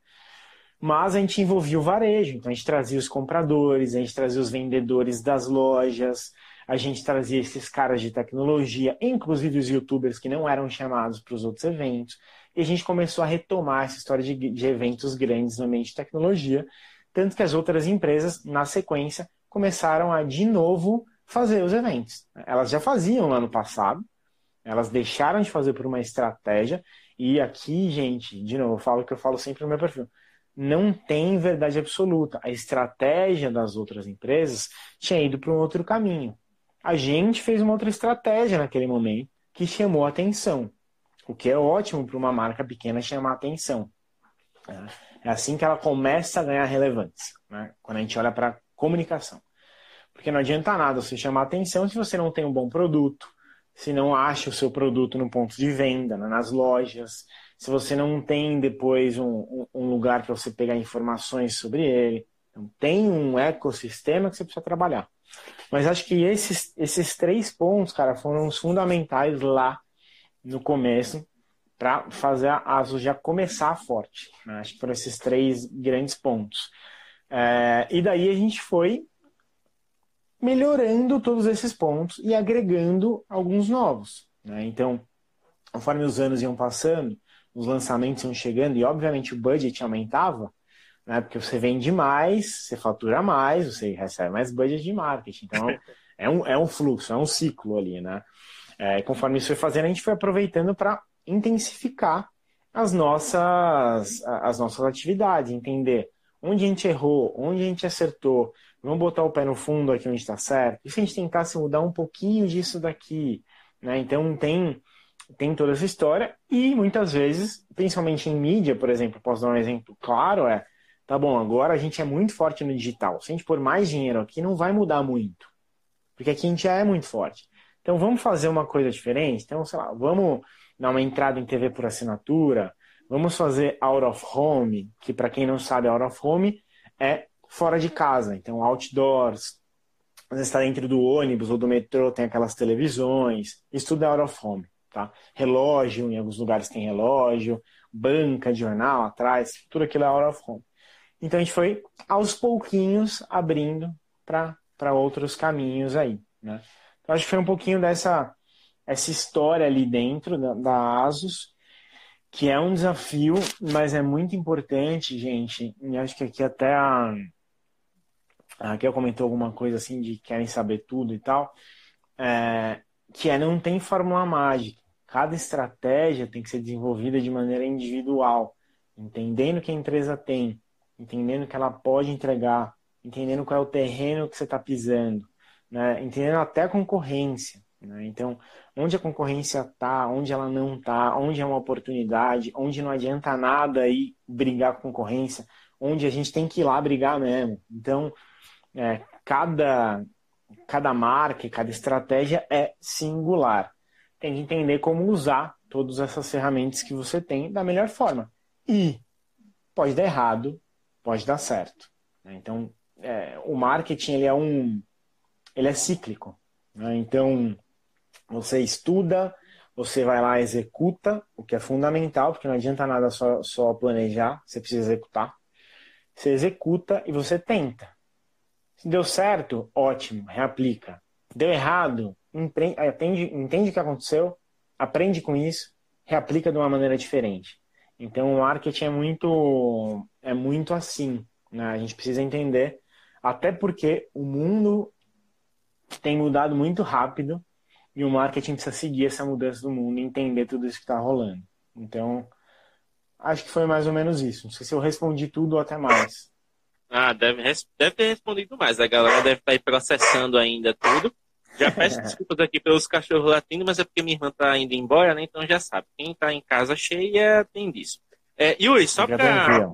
mas a gente envolvia o varejo, então a gente trazia os compradores, a gente trazia os vendedores das lojas, a gente trazia esses caras de tecnologia, inclusive os youtubers que não eram chamados para os outros eventos, e a gente começou a retomar essa história de, de eventos grandes no ambiente de tecnologia, tanto que as outras empresas, na sequência, começaram a de novo fazer os eventos. Elas já faziam no ano passado, elas deixaram de fazer por uma estratégia, e aqui, gente, de novo, eu falo que eu falo sempre no meu perfil não tem verdade absoluta. A estratégia das outras empresas tinha ido para um outro caminho. A gente fez uma outra estratégia naquele momento que chamou a atenção, o que é ótimo para uma marca pequena chamar a atenção. É assim que ela começa a ganhar relevância, né? quando a gente olha para comunicação. Porque não adianta nada você chamar a atenção se você não tem um bom produto, se não acha o seu produto no ponto de venda, né? nas lojas, se você não tem depois um, um lugar para você pegar informações sobre ele. Então, tem um ecossistema que você precisa trabalhar. Mas acho que esses, esses três pontos, cara, foram os fundamentais lá no começo para fazer a ASUS já começar forte. Né? Acho que foram esses três grandes pontos. É, e daí a gente foi melhorando todos esses pontos e agregando alguns novos. Né? Então, conforme os anos iam passando, os lançamentos iam chegando e, obviamente, o budget aumentava, né? Porque você vende mais, você fatura mais, você recebe mais budget de marketing. Então, é um, (laughs) é um fluxo, é um ciclo ali, né? É, conforme isso foi fazendo, a gente foi aproveitando para intensificar as nossas, as nossas atividades, entender onde a gente errou, onde a gente acertou, vamos botar o pé no fundo aqui onde está certo. E se a gente tentasse mudar um pouquinho disso daqui, né? Então tem tem toda essa história e muitas vezes, principalmente em mídia, por exemplo, posso dar um exemplo claro, é, tá bom, agora a gente é muito forte no digital. Se a gente pôr mais dinheiro aqui, não vai mudar muito. Porque aqui a gente já é muito forte. Então vamos fazer uma coisa diferente? Então, sei lá, vamos dar uma entrada em TV por assinatura, vamos fazer out of home, que para quem não sabe, out of home é fora de casa, então outdoors, às vezes está dentro do ônibus ou do metrô, tem aquelas televisões, isso tudo é out of home, tá? Relógio, em alguns lugares tem relógio, banca de jornal atrás, tudo aquilo é out of home. Então a gente foi aos pouquinhos abrindo para outros caminhos aí, né? Então acho que foi um pouquinho dessa essa história ali dentro da, da Asus, que é um desafio, mas é muito importante, gente, e acho que aqui até a a Raquel comentou alguma coisa assim de querem saber tudo e tal, é, que é não tem fórmula mágica. Cada estratégia tem que ser desenvolvida de maneira individual, entendendo que a empresa tem, entendendo que ela pode entregar, entendendo qual é o terreno que você está pisando, né? entendendo até a concorrência. Né? Então, onde a concorrência está, onde ela não está, onde é uma oportunidade, onde não adianta nada aí brigar com concorrência, onde a gente tem que ir lá brigar mesmo. Então, é, cada, cada marca, cada estratégia é singular. Tem que entender como usar todas essas ferramentas que você tem da melhor forma. E pode dar errado, pode dar certo. Né? Então, é, o marketing ele é um, ele é cíclico. Né? Então, você estuda, você vai lá executa, o que é fundamental, porque não adianta nada só, só planejar, você precisa executar. Você executa e você tenta. Se deu certo, ótimo, reaplica. Deu errado, entende, entende o que aconteceu, aprende com isso, reaplica de uma maneira diferente. Então o marketing é muito é muito assim, né? A gente precisa entender, até porque o mundo tem mudado muito rápido e o marketing precisa seguir essa mudança do mundo, entender tudo isso que está rolando. Então acho que foi mais ou menos isso. Não sei se eu respondi tudo ou até mais. Ah, deve, deve ter respondido mais. A galera deve estar aí processando ainda tudo. Já peço desculpas aqui pelos cachorros latindo, mas é porque minha irmã está indo embora, né? Então já sabe. Quem está em casa cheia tem disso. É, Yuri, só para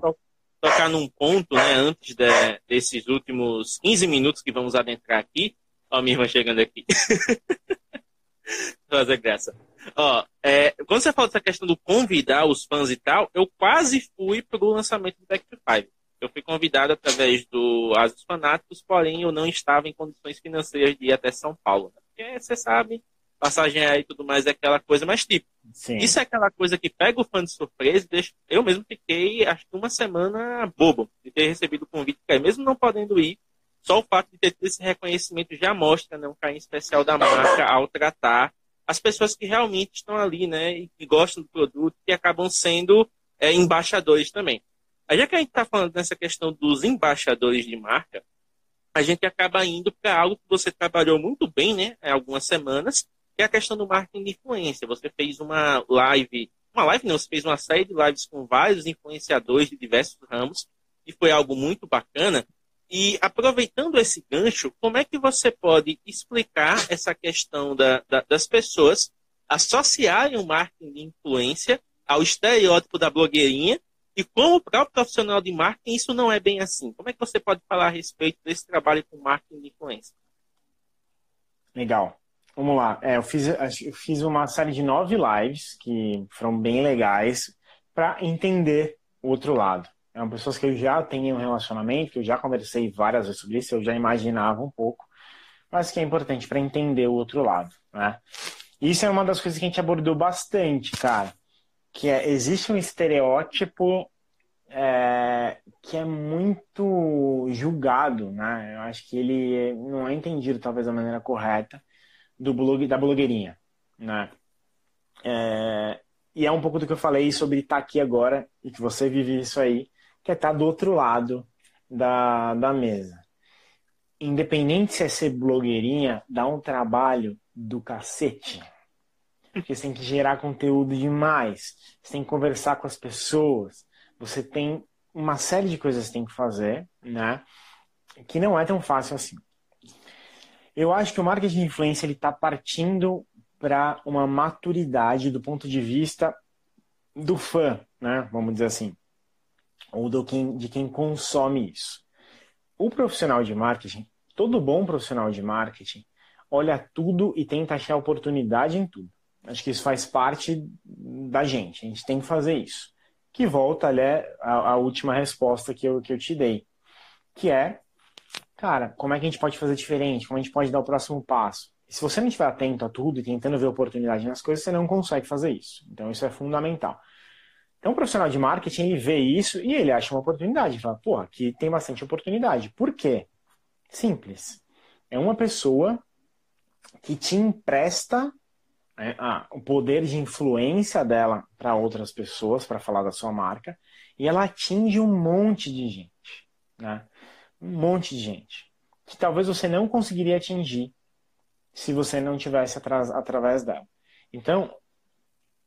tocar num ponto, né? Antes de, desses últimos 15 minutos que vamos adentrar aqui. Ó, minha irmã chegando aqui. (laughs) Fazer graça. Ó, é, quando você fala dessa questão do convidar os fãs e tal, eu quase fui pro lançamento do Back to Five. Eu fui convidado através do Asos Fanáticos, porém eu não estava em condições financeiras de ir até São Paulo. Né? Porque você sabe, passagem aí e tudo mais é aquela coisa, mas tipo, Sim. isso é aquela coisa que pega o fã de surpresa e deixa... Eu mesmo fiquei, acho que uma semana bobo de ter recebido o convite, mesmo não podendo ir, só o fato de ter tido esse reconhecimento já mostra né, um carinho especial da marca ao tratar as pessoas que realmente estão ali, né, e que gostam do produto, e acabam sendo é, embaixadores também. Aí já que a gente está falando dessa questão dos embaixadores de marca, a gente acaba indo para algo que você trabalhou muito bem, né, há algumas semanas, que é a questão do marketing de influência. Você fez uma live, uma live não, você fez uma série de lives com vários influenciadores de diversos ramos, e foi algo muito bacana. E aproveitando esse gancho, como é que você pode explicar essa questão da, da, das pessoas associarem o marketing de influência ao estereótipo da blogueirinha e como próprio profissional de marketing, isso não é bem assim. Como é que você pode falar a respeito desse trabalho com marketing de influência? Legal. Vamos lá. É, eu, fiz, eu fiz uma série de nove lives que foram bem legais para entender o outro lado. Eram pessoas que eu já tenho um relacionamento, que eu já conversei várias vezes sobre isso, eu já imaginava um pouco, mas que é importante para entender o outro lado, né? Isso é uma das coisas que a gente abordou bastante, cara que é, existe um estereótipo é, que é muito julgado, né? Eu acho que ele não é entendido talvez da maneira correta do blog da blogueirinha, né? É, e é um pouco do que eu falei sobre estar aqui agora e que você vive isso aí, que é estar do outro lado da, da mesa. Independente se é ser blogueirinha, dá um trabalho do cacete porque você tem que gerar conteúdo demais, você tem que conversar com as pessoas, você tem uma série de coisas que tem que fazer, né? Que não é tão fácil assim. Eu acho que o marketing de influência ele está partindo para uma maturidade do ponto de vista do fã, né? Vamos dizer assim, ou do quem, de quem consome isso. O profissional de marketing, todo bom profissional de marketing, olha tudo e tenta achar oportunidade em tudo. Acho que isso faz parte da gente. A gente tem que fazer isso. Que volta ali a, última resposta que eu, que eu te dei, que é, cara, como é que a gente pode fazer diferente? Como a gente pode dar o próximo passo? se você não estiver atento a tudo e tentando ver oportunidade nas coisas, você não consegue fazer isso. Então, isso é fundamental. Então, o profissional de marketing ele vê isso e ele acha uma oportunidade. Ele fala, pô, aqui tem bastante oportunidade. Por quê? Simples. É uma pessoa que te empresta né, ah, o poder de influência dela para outras pessoas, para falar da sua marca, e ela atinge um monte de gente. Né? Um monte de gente. Que talvez você não conseguiria atingir se você não tivesse através dela. Então,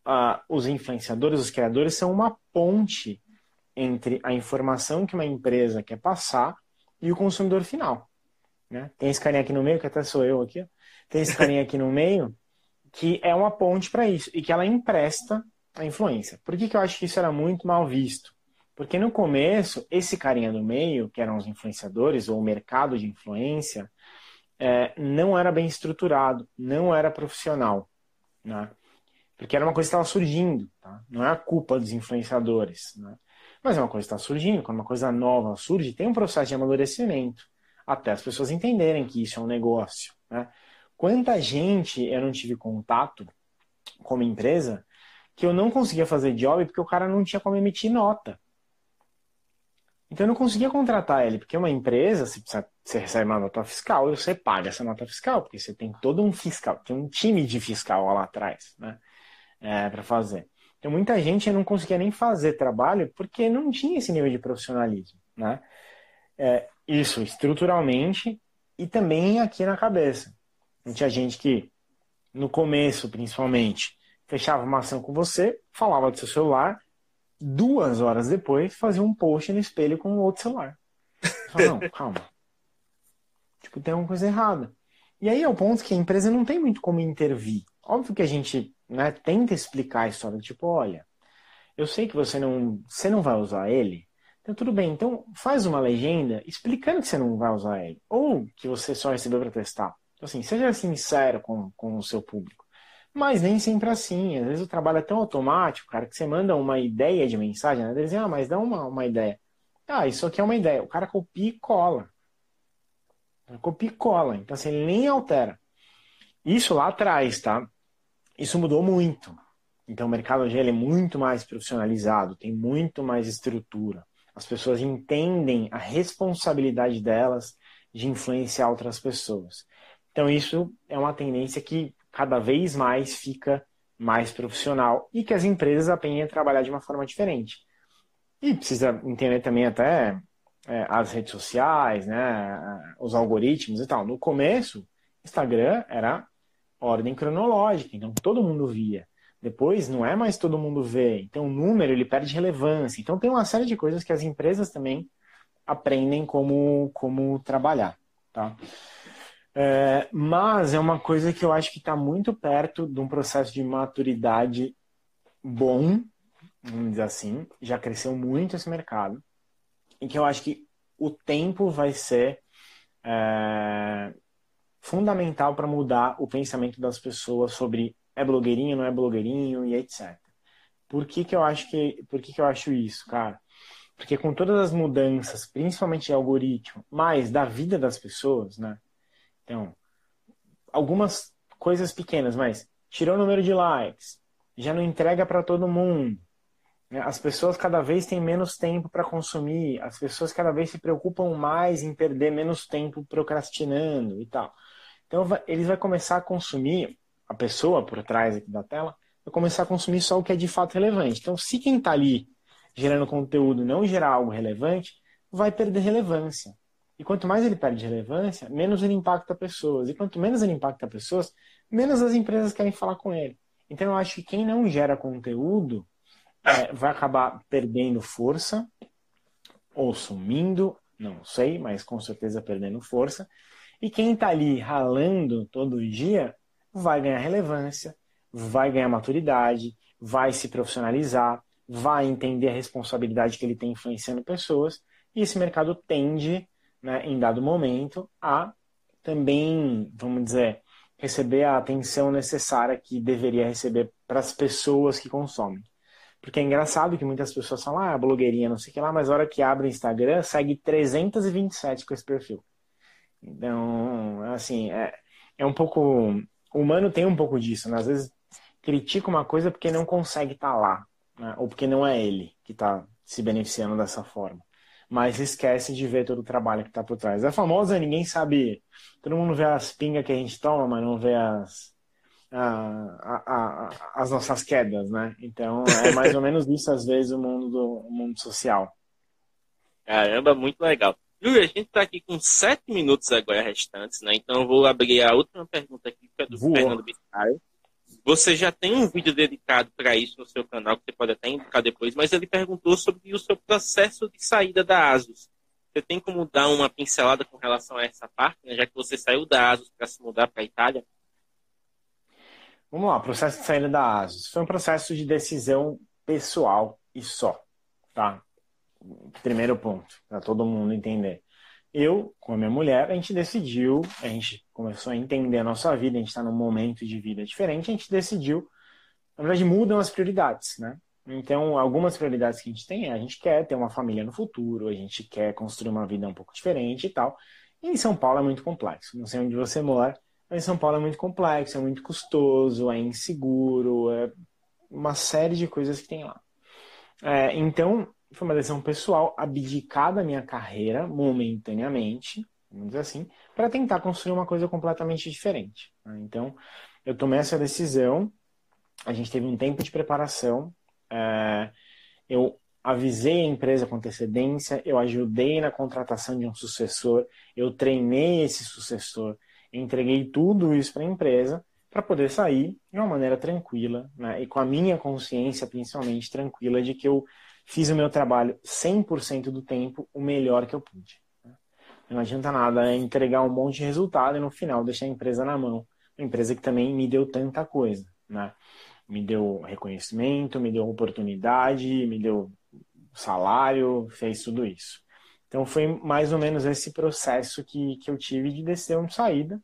uh, os influenciadores, os criadores, são uma ponte entre a informação que uma empresa quer passar e o consumidor final. Né? Tem esse carinha aqui no meio, que até sou eu aqui, tem esse carinha aqui no meio, que é uma ponte para isso, e que ela empresta a influência. Por que, que eu acho que isso era muito mal visto? Porque no começo, esse carinha do meio, que eram os influenciadores, ou o mercado de influência, é, não era bem estruturado, não era profissional. Né? Porque era uma coisa que estava surgindo. Tá? Não é a culpa dos influenciadores. Né? Mas é uma coisa que está surgindo. Quando uma coisa nova surge, tem um processo de amadurecimento. Até as pessoas entenderem que isso é um negócio. Né? Quanta gente eu não tive contato como empresa que eu não conseguia fazer job porque o cara não tinha como emitir nota. Então eu não conseguia contratar ele, porque uma empresa, se você recebe uma nota fiscal, você paga essa nota fiscal, porque você tem todo um fiscal, tem um time de fiscal lá atrás, né? É, para fazer. Então muita gente não conseguia nem fazer trabalho porque não tinha esse nível de profissionalismo, né? É, isso estruturalmente e também aqui na cabeça. Tinha gente que, no começo principalmente, fechava uma ação com você, falava do seu celular, duas horas depois fazia um post no espelho com outro celular. Fala, não, (laughs) calma. Tipo, tem alguma coisa errada. E aí é o ponto que a empresa não tem muito como intervir. Óbvio que a gente né, tenta explicar a história, tipo, olha, eu sei que você não, você não vai usar ele, então tudo bem, então faz uma legenda explicando que você não vai usar ele, ou que você só recebeu para testar. Então, assim, seja sincero com, com o seu público. Mas nem sempre assim. Às vezes o trabalho é tão automático, cara, que você manda uma ideia de mensagem, né? Eles dizem, ah, mas dá uma, uma ideia. Ah, isso aqui é uma ideia. O cara copia e cola. Copia e cola. Então, assim, ele nem altera. Isso lá atrás, tá? Isso mudou muito. Então, o mercado hoje é muito mais profissionalizado, tem muito mais estrutura. As pessoas entendem a responsabilidade delas de influenciar outras pessoas. Então, isso é uma tendência que cada vez mais fica mais profissional e que as empresas aprendem a trabalhar de uma forma diferente. E precisa entender também até é, as redes sociais, né, os algoritmos e tal. No começo, Instagram era ordem cronológica, então todo mundo via. Depois não é mais todo mundo vê, então o número ele perde relevância. Então tem uma série de coisas que as empresas também aprendem como, como trabalhar, tá? É, mas é uma coisa que eu acho que está muito perto de um processo de maturidade bom, vamos dizer assim. Já cresceu muito esse mercado. E que eu acho que o tempo vai ser é, fundamental para mudar o pensamento das pessoas sobre é blogueirinho, não é blogueirinho e etc. Por que, que eu acho que por que, que eu acho isso, cara? Porque com todas as mudanças, principalmente de algoritmo, mas da vida das pessoas, né? Então, algumas coisas pequenas, mas tirou o número de likes, já não entrega para todo mundo. Né? As pessoas cada vez têm menos tempo para consumir, as pessoas cada vez se preocupam mais em perder menos tempo procrastinando e tal. Então, eles vão começar a consumir, a pessoa por trás aqui da tela, vai começar a consumir só o que é de fato relevante. Então, se quem está ali gerando conteúdo não gerar algo relevante, vai perder relevância. E quanto mais ele perde relevância, menos ele impacta pessoas. E quanto menos ele impacta pessoas, menos as empresas querem falar com ele. Então eu acho que quem não gera conteúdo é, vai acabar perdendo força ou sumindo, não sei, mas com certeza perdendo força. E quem está ali ralando todo dia vai ganhar relevância, vai ganhar maturidade, vai se profissionalizar, vai entender a responsabilidade que ele tem influenciando pessoas, e esse mercado tende, né, em dado momento, a também, vamos dizer, receber a atenção necessária que deveria receber para as pessoas que consomem. Porque é engraçado que muitas pessoas falam, ah, blogueirinha, não sei o que lá, mas a hora que abre o Instagram, segue 327 com esse perfil. Então, assim, é, é um pouco. O humano tem um pouco disso, né? Às vezes critica uma coisa porque não consegue estar tá lá, né? ou porque não é ele que está se beneficiando dessa forma. Mas esquece de ver todo o trabalho que está por trás. É famosa, ninguém sabe. Todo mundo vê as pingas que a gente toma, mas não vê as, a, a, a, as nossas quedas, né? Então é mais ou menos isso às vezes o mundo do o mundo social. Caramba, muito legal. Júlio, a gente está aqui com sete minutos agora restantes, né? Então eu vou abrir a última pergunta aqui, que é do. Fernando Biscaio. Você já tem um vídeo dedicado para isso no seu canal, que você pode até indicar depois, mas ele perguntou sobre o seu processo de saída da ASUS. Você tem como dar uma pincelada com relação a essa parte, né? já que você saiu da ASUS para se mudar para a Itália? Vamos lá, processo de saída da ASUS. Foi um processo de decisão pessoal e só, tá? Primeiro ponto, para todo mundo entender. Eu, com a minha mulher, a gente decidiu, a gente começou a entender a nossa vida, a gente está num momento de vida diferente, a gente decidiu, na verdade, mudam as prioridades, né? Então, algumas prioridades que a gente tem é a gente quer ter uma família no futuro, a gente quer construir uma vida um pouco diferente e tal. E em São Paulo é muito complexo. Não sei onde você mora, mas São Paulo é muito complexo, é muito custoso, é inseguro, é uma série de coisas que tem lá. É, então, foi uma decisão pessoal abdicar da minha carreira momentaneamente, vamos dizer assim, para tentar construir uma coisa completamente diferente. Né? Então, eu tomei essa decisão, a gente teve um tempo de preparação, é, eu avisei a empresa com antecedência, eu ajudei na contratação de um sucessor, eu treinei esse sucessor, entreguei tudo isso para a empresa para poder sair de uma maneira tranquila né? e com a minha consciência principalmente tranquila de que eu fiz o meu trabalho 100% do tempo o melhor que eu pude. Né? Não adianta nada entregar um monte de resultado e no final deixar a empresa na mão. Uma empresa que também me deu tanta coisa. Né? Me deu reconhecimento, me deu oportunidade, me deu salário, fez tudo isso. Então foi mais ou menos esse processo que, que eu tive de descer uma saída.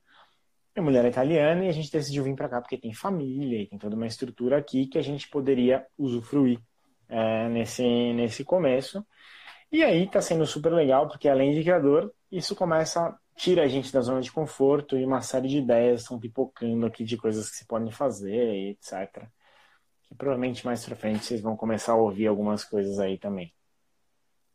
Minha mulher é italiana e a gente decidiu vir para cá porque tem família e tem toda uma estrutura aqui que a gente poderia usufruir é, nesse, nesse começo. E aí está sendo super legal porque além de criador, isso começa tira a gente da zona de conforto e uma série de ideias estão pipocando aqui de coisas que se podem fazer, etc. Que provavelmente mais para frente vocês vão começar a ouvir algumas coisas aí também.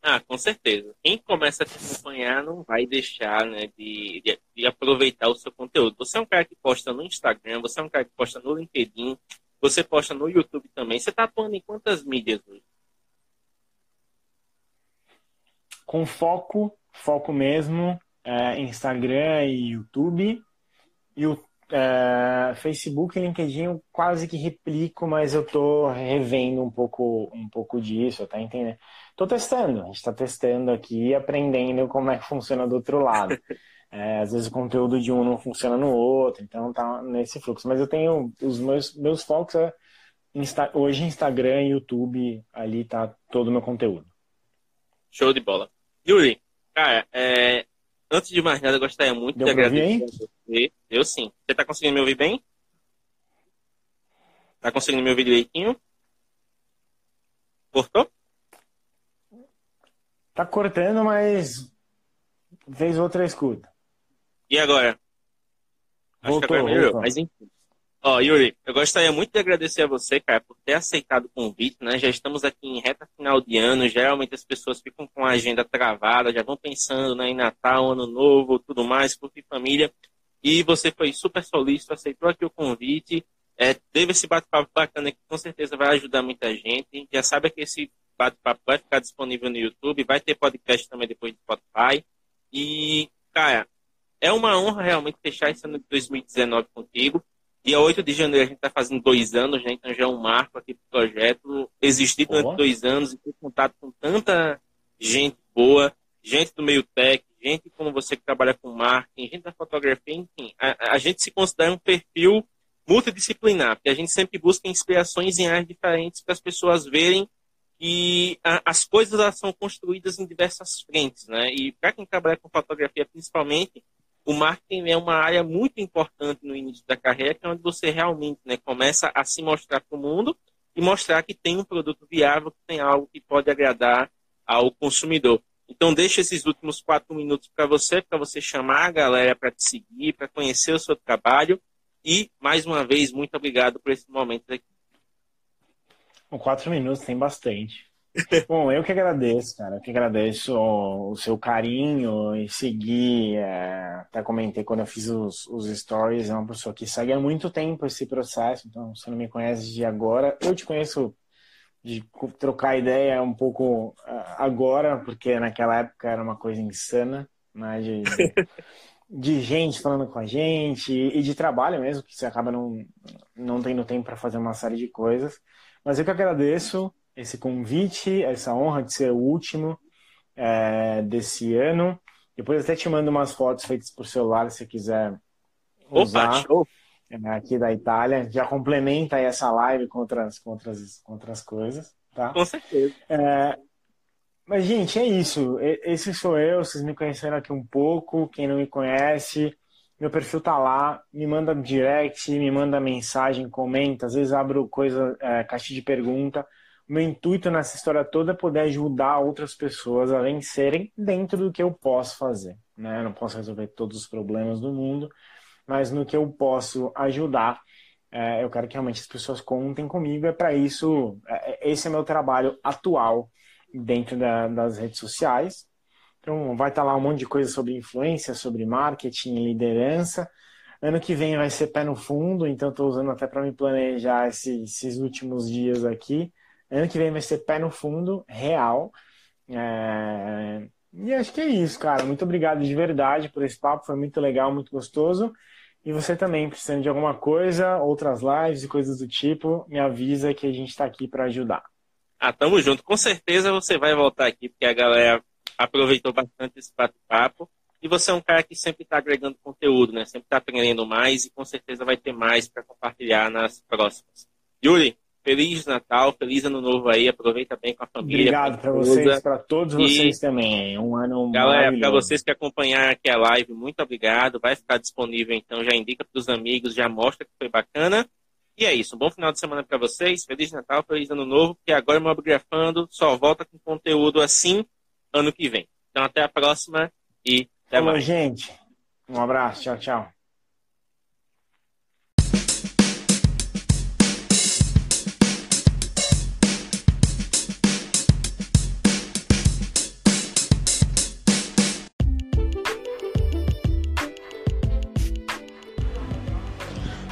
Ah, com certeza. Quem começa a te acompanhar não vai deixar né, de, de, de, aproveitar o seu conteúdo. Você é um cara que posta no Instagram, você é um cara que posta no LinkedIn, você posta no YouTube também. Você está atuando em quantas mídias hoje? Com foco, foco mesmo, é, Instagram e YouTube. E o é, Facebook e LinkedIn eu quase que replico, mas eu tô revendo um pouco, um pouco disso, tá entendendo? Tô testando, a gente está testando aqui e aprendendo como é que funciona do outro lado. (laughs) É, às vezes o conteúdo de um não funciona no outro, então tá nesse fluxo. Mas eu tenho os meus, meus focos é Insta, hoje Instagram e YouTube, ali tá todo o meu conteúdo. Show de bola. Yuri, cara, é, antes de mais nada, eu gostaria muito Deu de agradecer a você. Eu sim. Você tá conseguindo me ouvir bem? Tá conseguindo me ouvir direitinho? Cortou? Tá cortando, mas vez outra escuta. E agora? Voltou, Acho que agora melhorou, mas enfim. Ó, Yuri, eu gostaria muito de agradecer a você, cara, por ter aceitado o convite, né? Já estamos aqui em reta final de ano, geralmente as pessoas ficam com a agenda travada, já vão pensando né, em Natal, Ano Novo, tudo mais, curtir família. E você foi super solícito, aceitou aqui o convite, é, teve esse bate-papo bacana que com certeza vai ajudar muita gente. Já sabe que esse bate-papo vai ficar disponível no YouTube, vai ter podcast também depois do Spotify. E, cara, é uma honra realmente fechar esse ano de 2019 contigo. Dia 8 de janeiro a gente está fazendo dois anos, né? então já é um marco aqui do projeto. Existir durante dois anos e ter contato com tanta gente boa, gente do meio tech, gente como você que trabalha com marketing, gente da fotografia, enfim. A, a gente se considera um perfil multidisciplinar, porque a gente sempre busca inspirações em áreas diferentes para as pessoas verem que a, as coisas são construídas em diversas frentes, né? E para quem trabalha com fotografia, principalmente, o marketing é uma área muito importante no início da carreira, que é onde você realmente né, começa a se mostrar para o mundo e mostrar que tem um produto viável, que tem algo que pode agradar ao consumidor. Então, deixa esses últimos quatro minutos para você, para você chamar a galera para te seguir, para conhecer o seu trabalho. E, mais uma vez, muito obrigado por esse momento aqui. Quatro minutos tem bastante. Bom, eu que agradeço, cara. Eu que agradeço o, seu carinho e seguir. É, até comentei quando eu fiz os, os stories, é uma pessoa que segue há muito tempo esse processo. Então, você não me conhece de agora. Eu te conheço de trocar ideia um pouco agora, porque naquela época era uma coisa insana, né? De, de gente falando com a gente e de trabalho mesmo, que você acaba não, não tendo tempo para fazer uma série de coisas. Mas eu que agradeço esse convite, essa honra de ser o último é, desse ano. Depois até te mando umas fotos feitas por celular, se quiser usar. Opa, show. É, aqui da Itália. Já complementa aí essa live com outras, com outras, com outras coisas. Tá? Com certeza. É, mas, gente, é isso. Esse sou eu. Vocês me conheceram aqui um pouco. Quem não me conhece, meu perfil tá lá. Me manda direct, me manda mensagem, comenta. Às vezes abro coisa, é, caixa de pergunta. Meu intuito nessa história toda é poder ajudar outras pessoas a vencerem dentro do que eu posso fazer. Né? Eu não posso resolver todos os problemas do mundo, mas no que eu posso ajudar, é, eu quero que realmente as pessoas contem comigo. É para isso, é, esse é meu trabalho atual dentro da, das redes sociais. Então, vai estar tá lá um monte de coisa sobre influência, sobre marketing e liderança. Ano que vem vai ser pé no fundo, então estou usando até para me planejar esses, esses, últimos dias aqui. Ano que vem vai ser pé no fundo, real. É... E acho que é isso, cara. Muito obrigado de verdade por esse papo, foi muito legal, muito gostoso. E você também, precisando de alguma coisa, outras lives e coisas do tipo, me avisa que a gente está aqui para ajudar. Ah, tamo junto. Com certeza você vai voltar aqui, porque a galera aproveitou bastante esse bate-papo. E você é um cara que sempre está agregando conteúdo, né? Sempre está aprendendo mais e com certeza vai ter mais para compartilhar nas próximas. Yuri, Feliz Natal, feliz Ano Novo aí, aproveita bem com a família. Obrigado para vocês, para todos vocês e... também. Um ano Galera, para vocês que acompanharam aqui a live, muito obrigado. Vai ficar disponível então, já indica para os amigos, já mostra que foi bacana. E é isso, um bom final de semana para vocês. Feliz Natal, feliz Ano Novo, que agora o Mobigrafando só volta com conteúdo assim ano que vem. Então até a próxima e até Falou, mais. gente. Um abraço, tchau, tchau.